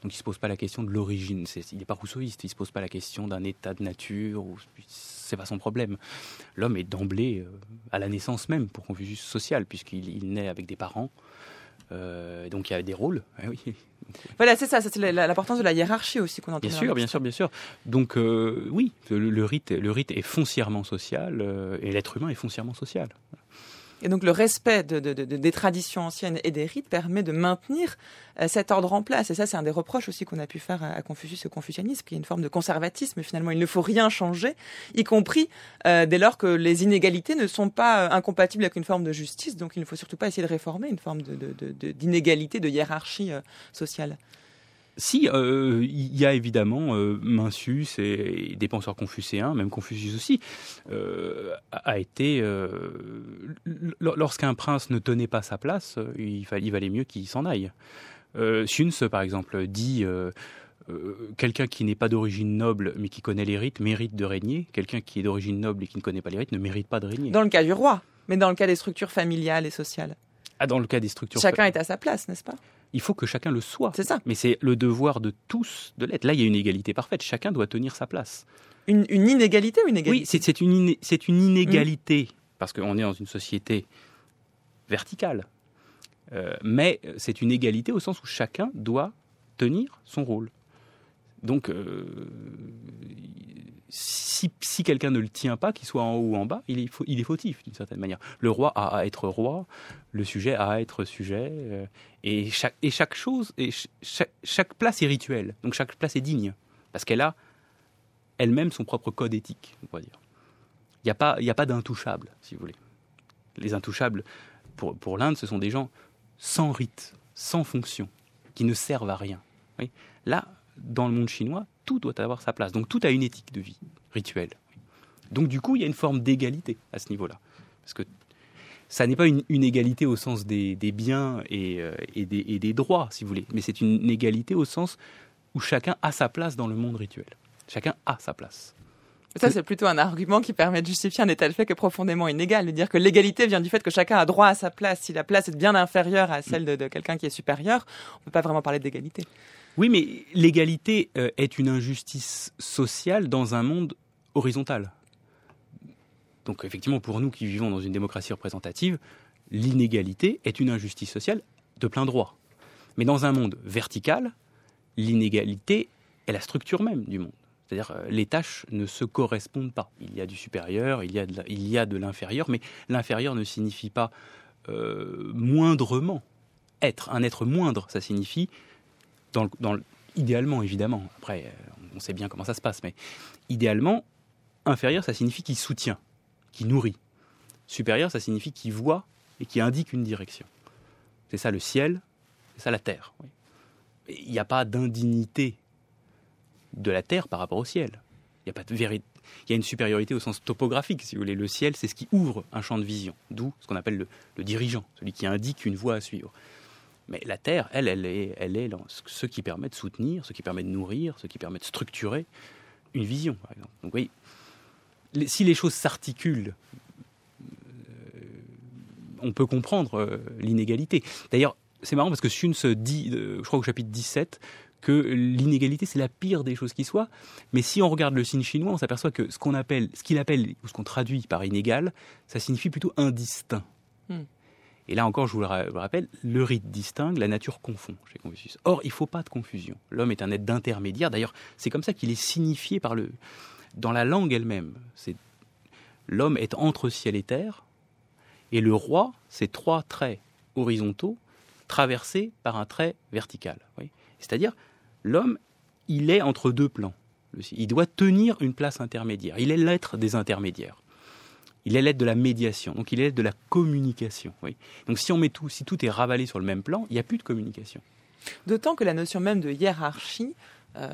Donc il ne se pose pas la question de l'origine. Il n'est pas rousseauiste. Il ne se pose pas la question d'un état de nature. Ou, c'est pas son problème. L'homme est d'emblée, euh, à la naissance même, pour Confucius, social, puisqu'il il naît avec des parents. Donc il y a des rôles. Eh oui. Voilà, c'est ça, c'est l'importance de la hiérarchie aussi qu'on entend. Bien sûr, bien sûr, bien sûr. Donc euh, oui, le, le rite, le rite est foncièrement social euh, et l'être humain est foncièrement social. Et donc le respect de, de- de- des traditions anciennes et des rites permet de maintenir euh, cet ordre en place. Et ça, c'est un des reproches aussi qu'on a pu faire à, Confucius et au confucianisme, qu'il y a une forme de conservatisme. Finalement, il ne faut rien changer, y compris euh, dès lors que les inégalités ne sont pas euh, incompatibles avec une forme de justice. Donc il ne faut surtout pas essayer de réformer une forme de- de- d'inégalité, de, hiérarchie euh, sociale. Si, euh, il y a évidemment euh, Mencius et, et des penseurs confucéens, même Confucius aussi, euh, a, été... euh, Lorsqu'un prince ne tenait pas sa place, il, il valait mieux qu'il s'en aille. Euh, Sun, par exemple, dit... quelqu'un qui n'est pas d'origine noble mais qui connaît les rites mérite de régner. Quelqu'un qui est d'origine noble et qui ne connaît pas les rites ne mérite pas de régner. Dans le cas du roi, mais dans le cas des structures familiales et sociales. Ah, dans le cas des structures Chacun est à sa place, n'est-ce pas? Il faut que chacun le soit. C'est ça. Mais c'est le devoir de tous de l'être. Là, il y a une égalité parfaite. Chacun doit tenir sa place. Une, une inégalité ou une égalité? Oui, c'est une, iné- c'est une inégalité, parce qu'on est dans une société verticale. Euh, mais c'est une égalité au sens où chacun doit tenir son rôle. Donc, euh, si, quelqu'un ne le tient pas, qu'il soit en haut ou en bas, il est, fautif d'une certaine manière. Le roi a à être roi, le sujet a à être sujet, euh, et, chaque, chose, chaque, place est rituelle, donc chaque place est digne, parce qu'elle a elle-même son propre code éthique, on va dire. Il n'y a pas, y a pas d'intouchables, si vous voulez. Les intouchables, pour, pour l'Inde, ce sont des gens sans rite, sans fonction, qui ne servent à rien. Là, dans le monde chinois, tout doit avoir sa place. Donc tout a une éthique de vie rituelle. Donc du coup, il y a une forme d'égalité à ce niveau-là. Parce que ça n'est pas une, égalité au sens des, biens euh, et des, et des droits, si vous voulez, mais c'est une égalité au sens où chacun a sa place dans le monde rituel. Chacun a sa place. Ça, c'est plutôt un argument qui permet de justifier un état de fait qui est profondément inégal. De dire que l'égalité vient du fait que chacun a droit à sa place. Si la place est bien inférieure à celle de, de quelqu'un qui est supérieur, on ne peut pas vraiment parler d'égalité. Oui, mais l'égalité euh, est une injustice sociale dans un monde horizontal. Donc effectivement, pour nous qui vivons dans une démocratie représentative, l'inégalité est une injustice sociale de plein droit. Mais dans un monde vertical, l'inégalité est la structure même du monde. C'est-à-dire euh, les tâches ne se correspondent pas. Il y a du supérieur, il y a de l'inférieur, mais l'inférieur ne signifie pas euh, moindrement être. Un être moindre, ça signifie idéalement évidemment, après euh, on sait bien comment ça se passe, mais idéalement, inférieur ça signifie qu'il soutient, qu'il nourrit. Supérieur ça signifie qu'il voit et qui indique une direction. C'est ça le ciel, c'est ça la terre. Il n'y a pas d'indignité de la terre par rapport au ciel. Il y a pas de véri- Il y a une supériorité au sens topographique, si vous voulez. Le ciel, c'est ce qui ouvre un champ de vision, d'où ce qu'on appelle le, dirigeant, celui qui indique une voie à suivre. Mais la Terre, elle, elle est, elle est ce- qui permet de soutenir, ce qui permet de nourrir, ce qui permet de structurer une vision, par exemple. Donc, oui, si les choses s'articulent, euh, on peut comprendre euh, l'inégalité. D'ailleurs, c'est marrant parce que Sun se dit, euh, je crois au chapitre 17, que l'inégalité c'est la pire des choses qui soient. Mais si on regarde le signe chinois, on s'aperçoit que ce qu'on appelle, ce qu'il appelle ou ce qu'on traduit par inégal, ça signifie plutôt indistinct. Hmm. Et là encore, je vous le ra- rappelle, le rite distingue, la nature confond chez Confucius. Or, il ne faut pas de confusion. L'homme est un être d'intermédiaire. D'ailleurs, c'est comme ça qu'il est signifié par le, dans la langue elle-même. C'est L'homme est entre ciel et terre, et le roi, c'est trois traits horizontaux traversés par un trait vertical. C'est-à-dire, l'homme, il est entre deux plans. Il doit tenir une place intermédiaire. Il est l'être des intermédiaires. Il est l'être de la médiation. Donc il est l'être de la communication. Donc si on met tout, si tout est ravalé sur le même plan, il n'y a plus de communication. D'autant que la notion même de hiérarchie euh,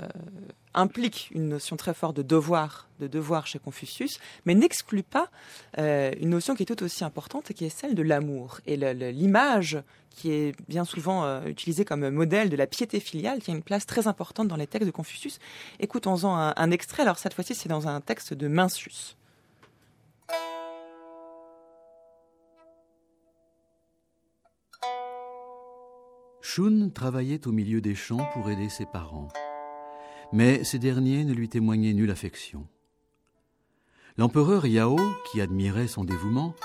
implique une notion très forte de devoir, de devoir chez Confucius, mais n'exclut pas euh, une notion qui est tout aussi importante, qui est celle de l'amour. Et l'image qui est bien souvent euh, utilisée comme modèle de la piété filiale, qui a une place très importante dans les textes de Confucius. Écoutons-en un, un extrait. Alors cette fois-ci, c'est dans un texte de Mencius. Shun travaillait au milieu des champs pour aider ses parents mais ces derniers ne lui témoignaient nulle affection. L'empereur Yao, qui admirait son dévouement,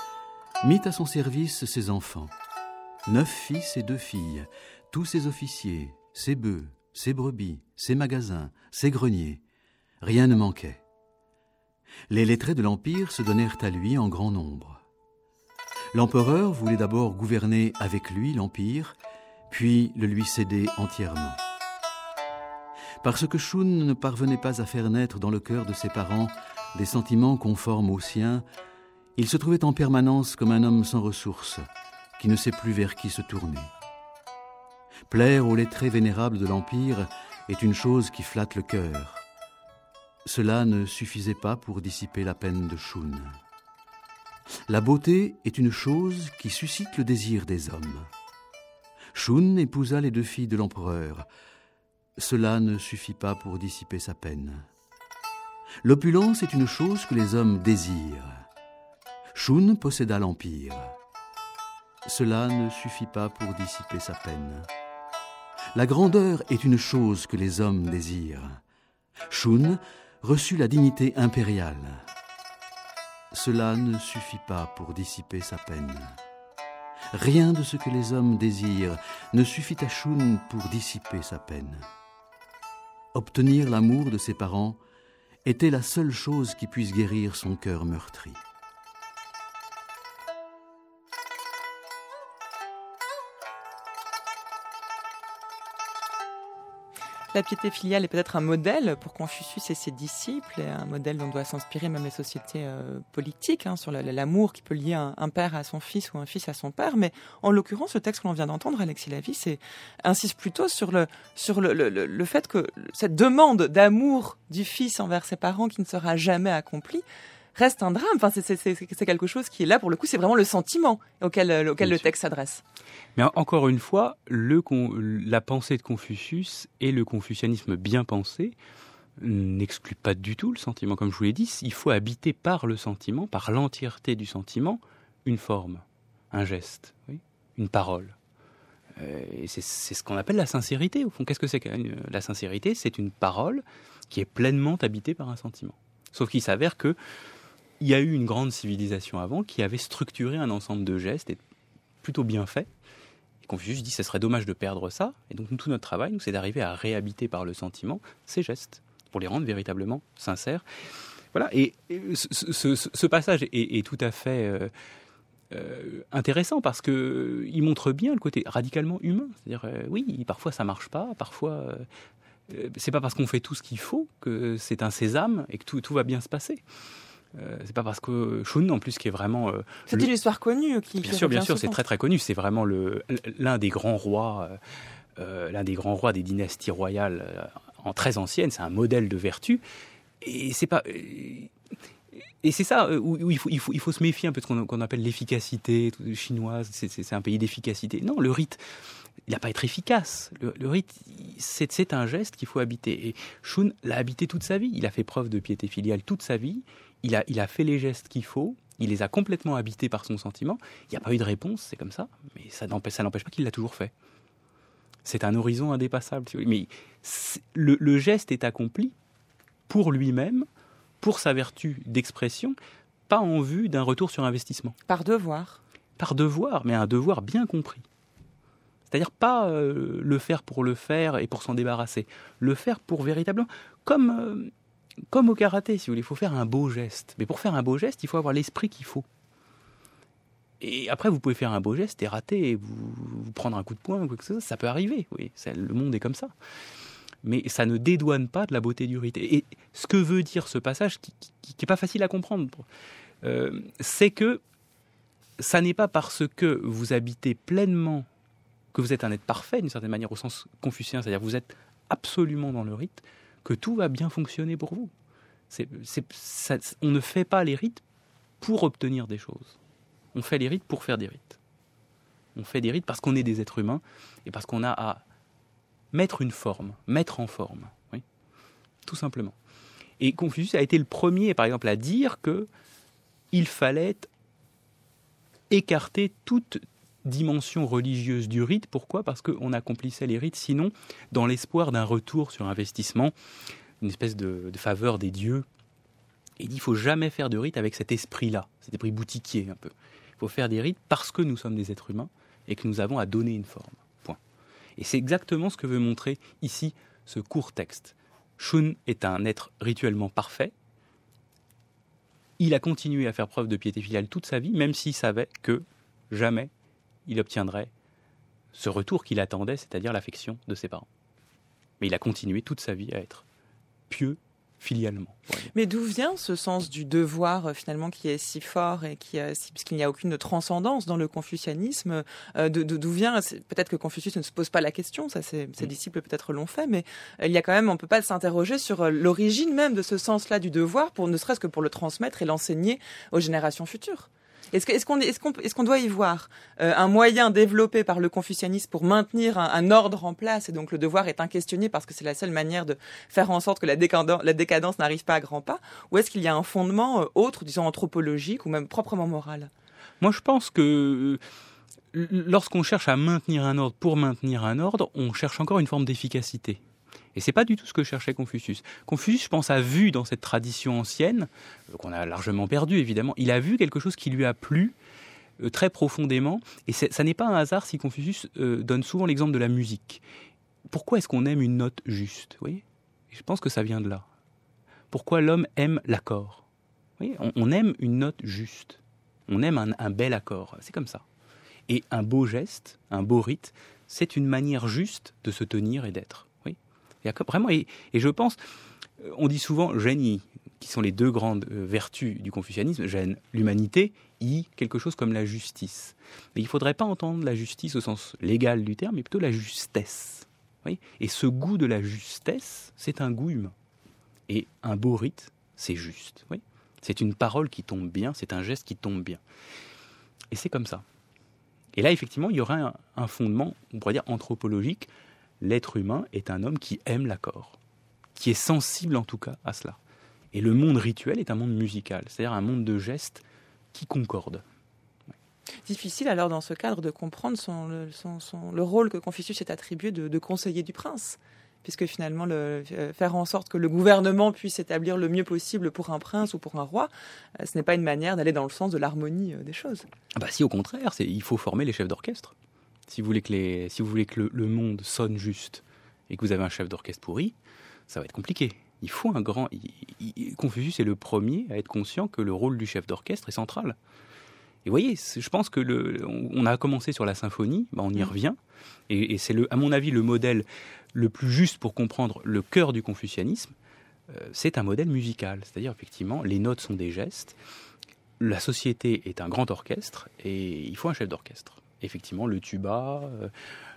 mit à son service ses enfants, neuf fils et deux filles, tous ses officiers, ses bœufs, ses brebis, ses magasins, ses greniers. Rien ne manquait. Les lettrés de l'Empire se donnèrent à lui en grand nombre. L'empereur voulait d'abord gouverner avec lui l'Empire, puis le lui céder entièrement. Parce que Shun ne parvenait pas à faire naître dans le cœur de ses parents des sentiments conformes aux siens, il se trouvait en permanence comme un homme sans ressources, qui ne sait plus vers qui se tourner. Plaire aux lettrés vénérables de l'Empire est une chose qui flatte le cœur. Cela ne suffisait pas pour dissiper la peine de Shun. La beauté est une chose qui suscite le désir des hommes. Shun épousa les deux filles de l'empereur, cela ne suffit pas pour dissiper sa peine. L'opulence est une chose que les hommes désirent. Shun posséda l'Empire. Cela ne suffit pas pour dissiper sa peine. La grandeur est une chose que les hommes désirent. Shun reçut la dignité impériale. Cela ne suffit pas pour dissiper sa peine. Rien de ce que les hommes désirent ne suffit à Shun pour dissiper sa peine. Obtenir l'amour de ses parents était la seule chose qui puisse guérir son cœur meurtri. La piété filiale est peut-être un modèle pour Confucius et ses disciples, et un modèle dont doit s'inspirer même les sociétés euh, politiques, hein, sur l'amour qui peut lier un, père à son fils ou un fils à son père. Mais en l'occurrence, le texte que l'on vient d'entendre, Alexis Lavis, insiste plutôt sur, le, sur le, le fait que cette demande d'amour du fils envers ses parents qui ne sera jamais accomplie, reste un drame. Enfin, c'est quelque chose qui est là pour le coup, c'est vraiment le sentiment auquel, euh, le texte s'adresse. Mais encore une fois, le, la pensée de Confucius et le confucianisme bien pensé n'excluent pas du tout le sentiment. Comme je vous l'ai dit, il faut habiter par le sentiment, par l'entièreté du sentiment, une forme, un geste, une parole. Euh, et c'est ce qu'on appelle la sincérité, au fond. Qu'est-ce que c'est que la sincérité? C'est une parole qui est pleinement habitée par un sentiment. Sauf qu'il s'avère que il y a eu une grande civilisation avant qui avait structuré un ensemble de gestes et plutôt bien fait. Et Confucius dit que ce serait dommage de perdre ça. Et donc tout notre travail, c'est d'arriver à réhabiter par le sentiment ces gestes pour les rendre véritablement sincères. Voilà. Et ce, passage est, tout à fait euh, euh, intéressant parce que il montre bien le côté radicalement humain. C'est-à-dire, euh, oui, parfois ça marche pas, parfois c'est pas parce qu'on fait tout ce qu'il faut que c'est un sésame et que tout va bien se passer. Euh, c'est pas parce que Shun, en plus, qui est vraiment. Euh, c'est une histoire connue. Qui, bien sûr, bien sûr, c'est très très connu. C'est vraiment l'un des grands rois, euh, l'un des grands rois des dynasties royales en très anciennes. C'est un modèle de vertu. Et c'est pas. Et c'est ça où, il, faut, il, faut, il, faut, se méfier un peu de ce qu'on appelle l'efficacité chinoise. C'est un pays d'efficacité. Non, le rite, il n'a pas être efficace. Le, le rite, c'est un geste qu'il faut habiter. Et Shun l'a habité toute sa vie. Il a fait preuve de piété filiale toute sa vie il a, il a fait les gestes qu'il faut, il les a complètement habités par son sentiment. Il n'y a pas eu de réponse, c'est comme ça, mais ça n'empêche, pas qu'il l'a toujours fait. C'est un horizon indépassable. Mais le, le, geste est accompli pour lui-même, pour sa vertu d'expression, pas en vue d'un retour sur investissement. Par devoir. Par devoir, mais un devoir bien compris. C'est-à-dire pas euh, le faire pour le faire et pour s'en débarrasser, le faire pour véritablement, comme euh, comme au karaté, si vous voulez, il faut faire un beau geste. Mais pour faire un beau geste, il faut avoir l'esprit qu'il faut. Et après, vous pouvez faire un beau geste et rater, et vous, prendre un coup de poing, quoi que ce soit, ça peut arriver. Oui, le monde est comme ça. Mais ça ne dédouane pas de la beauté du rite. Et ce que veut dire ce passage, qui n'est pas facile à comprendre, euh, c'est que ça n'est pas parce que vous habitez pleinement, que vous êtes un être parfait d'une certaine manière au sens confucien, c'est-à-dire vous êtes absolument dans le rite, que tout va bien fonctionner pour vous. on ne fait pas les rites pour obtenir des choses. On fait les rites pour faire des rites. On fait des rites parce qu'on est des êtres humains et parce qu'on a à mettre une forme, mettre en forme. Oui, tout simplement. Et Confucius a été le premier, par exemple, à dire que il fallait écarter toute dimension religieuse du rite. Pourquoi? Parce qu'on accomplissait les rites, sinon, dans l'espoir d'un retour sur investissement, une espèce de, faveur des dieux. Il dit il faut jamais faire de rite avec cet esprit-là, cet esprit boutiquier un peu. Il faut faire des rites parce que nous sommes des êtres humains et que nous avons à donner une forme. Point. Et c'est exactement ce que veut montrer ici ce court texte. Shun est un être rituellement parfait. Il a continué à faire preuve de piété filiale toute sa vie, même s'il savait que jamais il obtiendrait ce retour qu'il attendait, c'est-à-dire l'affection de ses parents. Mais il a continué toute sa vie à être pieux filialement. Mais d'où vient ce sens du devoir euh, finalement qui est si fort et qui, puisqu'il n'y a aucune transcendance dans le confucianisme, euh, d'où vient peut-être que Confucius ne se pose pas la question, ça ses, ses mm. disciples peut-être l'ont fait, mais euh, il y a quand même, on peut pas s'interroger sur l'origine même de ce sens-là du devoir, pour ne serait-ce que pour le transmettre et l'enseigner aux générations futures. Est-ce qu'on est doit y voir euh, un moyen développé par le confucianisme pour maintenir un, ordre en place? Et donc le devoir est inquestionné parce que c'est la seule manière de faire en sorte que la, décadence, n'arrive pas à grands pas. Ou est-ce qu'il y a un fondement euh, autre, disons anthropologique ou même proprement moral? Moi je pense que euh, lorsqu'on cherche à maintenir un ordre pour maintenir un ordre, on cherche encore une forme d'efficacité. Et c'est pas du tout ce que cherchait Confucius. Confucius, je pense, a vu dans cette tradition ancienne, euh, qu'on a largement perdue évidemment, il a vu quelque chose qui lui a plu euh, très profondément. Et ça n'est pas un hasard si Confucius euh, donne souvent l'exemple de la musique. Pourquoi est-ce qu'on aime une note juste oui Je pense que ça vient de là. Pourquoi l'homme aime l'accord? Oui on, aime une note juste. On aime un, un bel accord. C'est comme ça. Et un beau geste, un beau rite, c'est une manière juste de se tenir et d'être vraiment, et, je pense, euh, on dit souvent génie, qui sont les deux grandes euh, vertus du confucianisme, gêne l'humanité, y quelque chose comme la justice. Mais il ne faudrait pas entendre la justice au sens légal du terme, mais plutôt la justesse. et ce goût de la justesse, c'est un goût humain. Et un beau rite, c'est juste. C'est une parole qui tombe bien, c'est un geste qui tombe bien. Et c'est comme ça. Et là, effectivement, il y aurait un fondement, on pourrait dire, anthropologique l'être humain est un homme qui aime l'accord, qui est sensible en tout cas à cela. Et le monde rituel est un monde musical, c'est-à-dire un monde de gestes qui concordent. Difficile alors dans ce cadre de comprendre son, le, rôle que Confucius s'est attribué de, conseiller du prince, puisque finalement le, euh, faire en sorte que le gouvernement puisse s'établir le mieux possible pour un prince ou pour un roi, euh, ce n'est pas une manière d'aller dans le sens de l'harmonie euh, des choses. Ah bah si au contraire, il faut former les chefs d'orchestre. Si vous voulez que, les, si vous voulez que le, monde sonne juste et que vous avez un chef d'orchestre pourri, ça va être compliqué. Il faut un grand. Confucius est le premier à être conscient que le rôle du chef d'orchestre est central. Et vous voyez, je pense que le, on a commencé sur la symphonie, bah on y mmh. revient, et, c'est à mon avis le modèle le plus juste pour comprendre le cœur du confucianisme. Euh, c'est un modèle musical, c'est-à-dire effectivement les notes sont des gestes, la société est un grand orchestre et il faut un chef d'orchestre effectivement, le tuba, euh,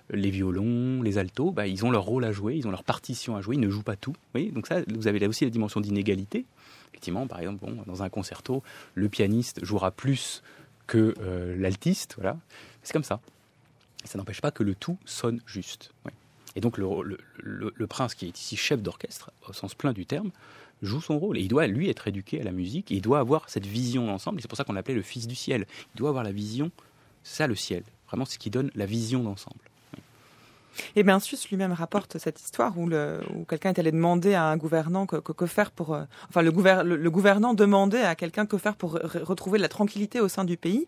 les violons, les altos, bah, ils ont leur rôle à jouer, ils ont leur partition à jouer, ils ne jouent pas tout. Donc ça, vous avez là aussi la dimension d'inégalité. Effectivement, par exemple, bon, dans un concerto, le pianiste jouera plus que euh, l'altiste, voilà. C'est comme ça. ça n'empêche pas que le tout sonne juste. Et donc le, prince, qui est ici chef d'orchestre, au sens plein du terme, joue son rôle. Et il doit, lui, être éduqué à la musique, il doit avoir cette vision d'ensemble, c'est pour ça qu'on l'appelait le fils du ciel. Il doit avoir la vision, c'est ça le ciel. Vraiment, c'est ce qui donne la vision d'ensemble. Et bien, Suisse lui-même rapporte cette histoire où, quelqu'un est allé demander à un gouvernant que, faire pour, euh, enfin le, le, gouvernant demandait à quelqu'un que faire pour retrouver la tranquillité au sein du pays,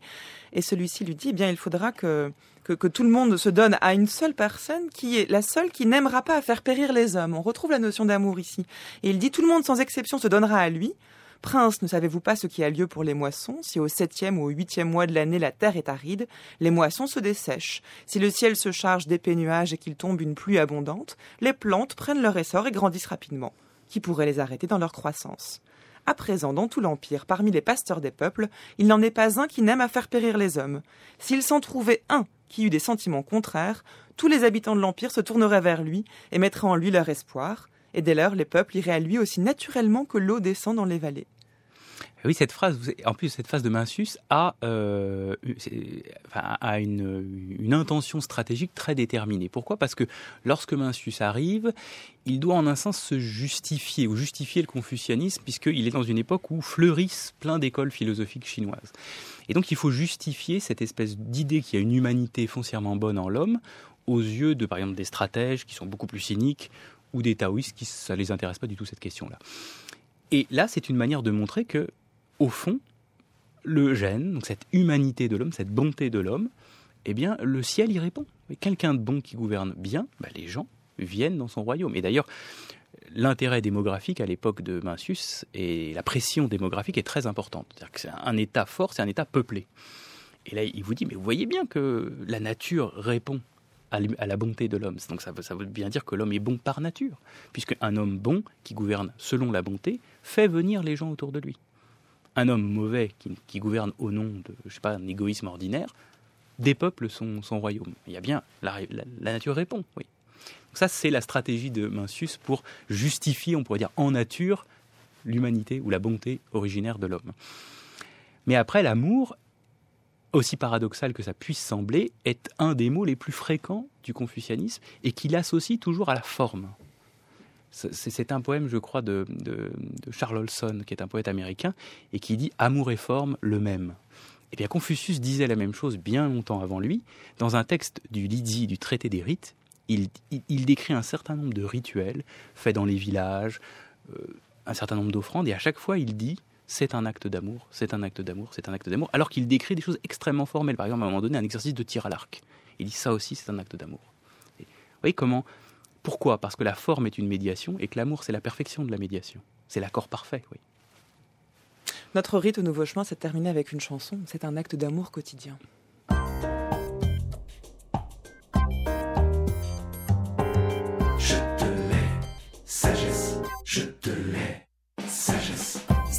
et celui-ci lui dit, eh bien, il faudra que, que, que tout le monde se donne à une seule personne qui est la seule qui n'aimera pas à faire périr les hommes. On retrouve la notion d'amour ici, et il dit, tout le monde sans exception se donnera à lui. Prince, ne savez-vous pas ce qui a lieu pour les moissons? Si au septième ou au huitième mois de l'année la terre est aride, les moissons se dessèchent. Si le ciel se charge d'épais nuages et qu'il tombe une pluie abondante, les plantes prennent leur essor et grandissent rapidement. Qui pourrait les arrêter dans leur croissance? À présent, dans tout l'Empire, parmi les pasteurs des peuples, il n'en est pas un qui n'aime à faire périr les hommes. S'il s'en trouvait un qui eût des sentiments contraires, tous les habitants de l'Empire se tourneraient vers lui et mettraient en lui leur espoir, et dès lors les peuples iraient à lui aussi naturellement que l'eau descend dans les vallées. Oui, cette phrase, en plus, cette phase de Mencius a, euh, a une, une, intention stratégique très déterminée. Pourquoi? Parce que lorsque Mencius arrive, il doit en un sens se justifier, ou justifier le confucianisme, puisqu'il est dans une époque où fleurissent plein d'écoles philosophiques chinoises. Et donc il faut justifier cette espèce d'idée qu'il y a une humanité foncièrement bonne en l'homme, aux yeux de, par exemple, des stratèges qui sont beaucoup plus cyniques, ou des taoïstes qui, ça les intéresse pas du tout cette question-là. Et là, c'est une manière de montrer que au fond, le gène, donc cette humanité de l'homme, cette bonté de l'homme, eh bien, le ciel y répond. Quelqu'un de bon qui gouverne bien, bah, les gens viennent dans son royaume. Et d'ailleurs, l'intérêt démographique à l'époque de Mencius et la pression démographique est très importante. C'est-à-dire que c'est un État fort, c'est un État peuplé. Et là, il vous dit, mais vous voyez bien que la nature répond à la bonté de l'homme. Donc ça veut, bien dire que l'homme est bon par nature, puisque un homme bon qui gouverne selon la bonté fait venir les gens autour de lui un homme mauvais qui, gouverne au nom de, je sais pas, un égoïsme ordinaire, dépeuple son, son royaume. Il y a bien, la, nature répond, oui. ça, c'est la stratégie de Mencius pour justifier, on pourrait dire, en nature, l'humanité ou la bonté originaire de l'homme. Mais après, l'amour, aussi paradoxal que ça puisse sembler, est un des mots les plus fréquents du confucianisme et qui l'associe toujours à la forme. C'est un poème, je crois, de, Charles Olson, qui est un poète américain, et qui dit Amour et forme, le même. Eh bien, Confucius disait la même chose bien longtemps avant lui. Dans un texte du Lydie, du traité des rites, il, décrit un certain nombre de rituels faits dans les villages, euh, un certain nombre d'offrandes, et à chaque fois, il dit c'est un acte d'amour, c'est un acte d'amour, c'est un acte d'amour, alors qu'il décrit des choses extrêmement formelles. Par exemple, à un moment donné, un exercice de tir à l'arc. Il dit ça aussi, c'est un acte d'amour. Vous voyez comment pourquoi? Parce que la forme est une médiation et que l'amour, c'est la perfection de la médiation. C'est l'accord parfait, oui. Notre rite au Nouveau Chemin s'est terminé avec une chanson. C'est un acte d'amour quotidien.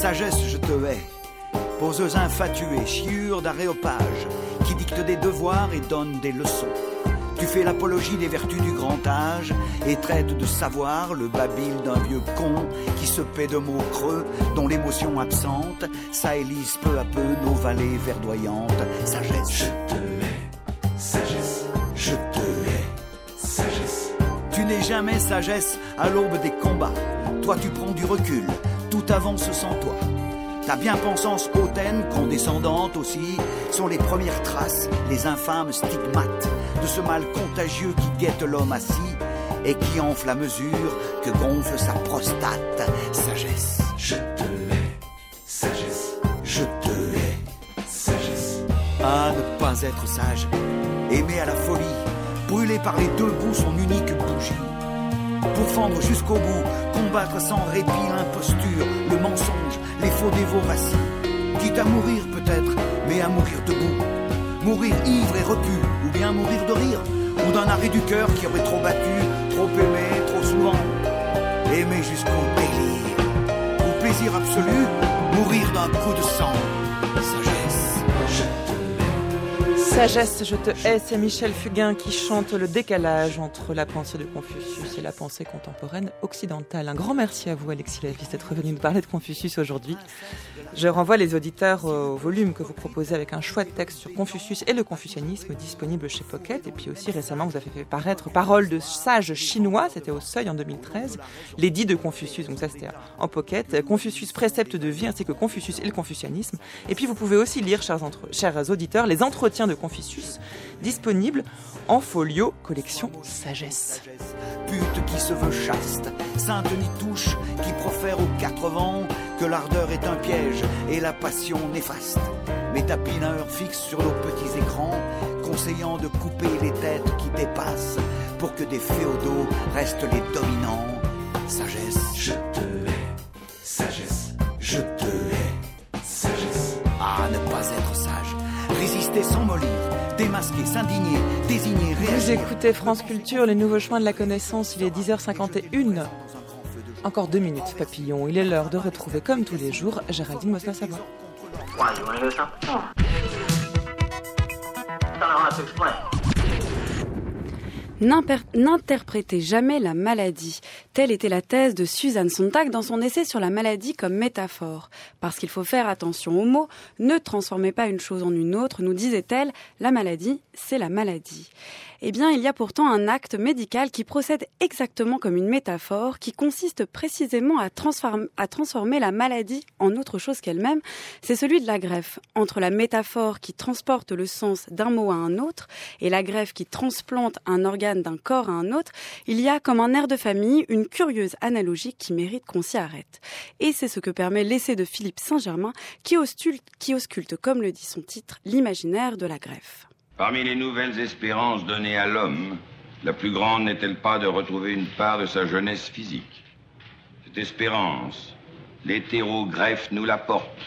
Sagesse. Je te hais. Poseuse infatuée, chiure d'aréopage, qui dicte des devoirs et donne des leçons tu fais l'apologie des vertus du grand âge et traite de savoir le babil d'un vieux con qui se paie de mots creux dont l'émotion absente, ça élise peu à peu nos vallées verdoyantes. Sagesse. Je te hais, sagesse. Je te hais, sagesse. Tu n'es jamais sagesse à l'aube des combats. Toi, tu prends du recul. Tout avance sans toi. Ta bien-pensance hautaine, condescendante aussi, sont les premières traces, les infâmes stigmates de ce mal contagieux qui guette l'homme assis et qui enfle à mesure que gonfle sa prostate. Sagesse. Je te hais. Sagesse. Je te hais. Sagesse. Ah, ne pas être sage. Aimer à la folie. Brûler par les deux bouts son unique bougie. Pour fendre jusqu'au bout, combattre sans répit l'imposture, le mensonge, les faux dévorations. Quitte à mourir peut-être, mais à mourir debout Mourir ivre et repu, ou bien mourir de rire, ou d'un arrêt du cœur qui aurait trop battu, trop aimé, trop souvent. Aimer jusqu'au délire, ou plaisir absolu, mourir d'un coup de sang. Sagesse, je te hais, c'est Michel Fugain qui chante le décalage entre la pensée de Confucius et la pensée contemporaine occidentale. Un grand merci à vous, Alexis Lavis, d'être venu nous parler de Confucius aujourd'hui. Je renvoie les auditeurs au volume que vous proposez avec un choix de texte sur Confucius et le confucianisme disponible chez Pocket. Et puis aussi récemment, vous avez fait paraître Parole de sage chinois, c'était au Seuil en 2013, l'édit de Confucius, donc ça c'était en Pocket, Confucius précepte de vie ainsi que Confucius et le confucianisme. Et puis vous pouvez aussi lire, chers, chers auditeurs, les entretiens de Confucius Confucius, disponible en folio collection Sagesse. Pute qui se veut chaste, sainte touche qui profère aux quatre vents que l'ardeur est un piège et la passion néfaste. Métapineur fixe sur nos petits écrans, conseillant de couper les têtes qui dépassent pour que des féodaux restent les dominants. Sagesse, je te hais. Sagesse, je te Résister sans mollir. Démasquer, s'indigner, désigner, Vous réagir. écoutez France Culture, les nouveaux chemins de la connaissance, il est 10h51. Encore deux minutes, papillon. Il est l'heure de retrouver, comme tous les jours, Géraldine. N'imper- N'interprétez jamais la maladie. Telle était la thèse de Suzanne Sontag dans son essai sur la maladie comme métaphore. Parce qu'il faut faire attention aux mots, ne transformez pas une chose en une autre, nous disait-elle, la maladie, c'est la maladie. Eh bien, il y a pourtant un acte médical qui procède exactement comme une métaphore, qui consiste précisément à, à transformer la maladie en autre chose qu'elle-même. C'est celui de la greffe. Entre la métaphore qui transporte le sens d'un mot à un autre et la greffe qui transplante un organe d'un corps à un autre, il y a comme un air de famille une curieuse analogie qui mérite qu'on s'y arrête. Et c'est ce que permet l'essai de Philippe Saint-Germain qui ausculte, comme le dit son titre, l'imaginaire de la greffe. Parmi les nouvelles espérances données à l'homme, la plus grande n'est-elle pas de retrouver une part de sa jeunesse physique? Cette espérance, l'hétérogreffe nous l'apporte.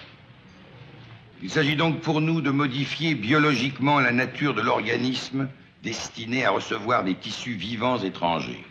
Il s'agit donc pour nous de modifier biologiquement la nature de l'organisme destiné à recevoir des tissus vivants étrangers.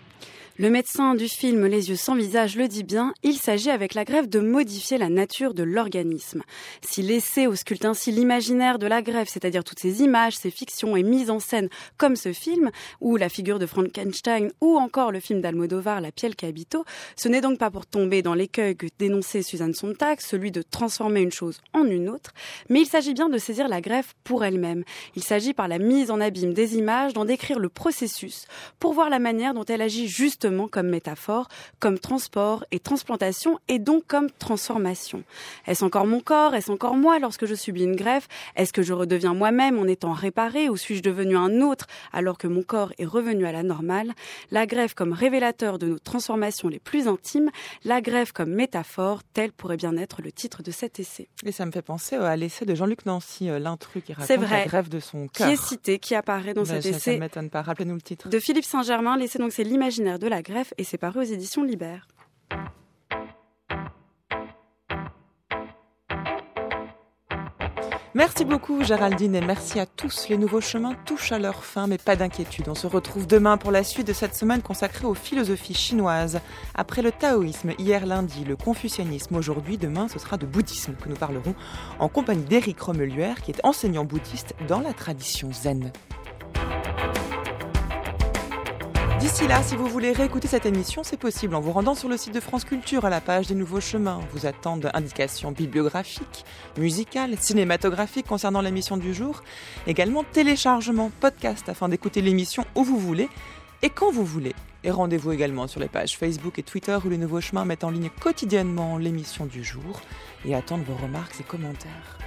Le médecin du film Les yeux sans visage le dit bien, il s'agit avec la greffe de modifier la nature de l'organisme. Si l'essai ausculte ainsi l'imaginaire de la greffe, c'est-à-dire toutes ces images, ces fictions et mises en scène comme ce film, ou la figure de Frankenstein, ou encore le film d'Almodovar La Piel Cabito, ce n'est donc pas pour tomber dans l'écueil que dénonçait Suzanne Sontag, celui de transformer une chose en une autre, mais il s'agit bien de saisir la greffe pour elle-même. Il s'agit par la mise en abîme des images d'en décrire le processus pour voir la manière dont elle agit justement comme métaphore, comme transport et transplantation et donc comme transformation. Est-ce encore mon corps? Est-ce encore moi? Lorsque je subis une greffe Est-ce que je redeviens moi-même en étant réparé ou suis-je devenu un autre alors que mon corps est revenu à la normale? La greffe comme révélateur de nos transformations les plus intimes, la greffe comme métaphore, tel pourrait bien être le titre de cet essai. Et ça me fait penser à l'essai de Jean-Luc Nancy, euh, l'intrus qui raconte la grève de son Qui cœur. est cité, qui apparaît dans Ben, cet ça- Ça essai ne m'étonne pas. Rappelez-nous le titre. de Philippe Saint-Germain. L'essai donc c'est l'imaginaire de la greffe et c'est aux éditions Libère. Merci beaucoup Géraldine et merci à tous. Les nouveaux chemins touchent à leur fin, mais pas d'inquiétude. On se retrouve demain pour la suite de cette semaine consacrée aux philosophies chinoises. Après le taoïsme, hier lundi, le confucianisme, aujourd'hui, demain, ce sera de bouddhisme que nous parlerons en compagnie d'Éric Romeluère, qui est enseignant bouddhiste dans la tradition zen. D'ici là, si vous voulez réécouter cette émission, c'est possible en vous rendant sur le site de France Culture à la page des Nouveaux Chemins. Vous attendent indications bibliographiques, musicales, cinématographiques concernant l'émission du jour, également téléchargement, podcast afin d'écouter l'émission où vous voulez et quand vous voulez. Et rendez-vous également sur les pages Facebook et Twitter où les Nouveaux Chemins mettent en ligne quotidiennement l'émission du jour et attendent vos remarques et commentaires.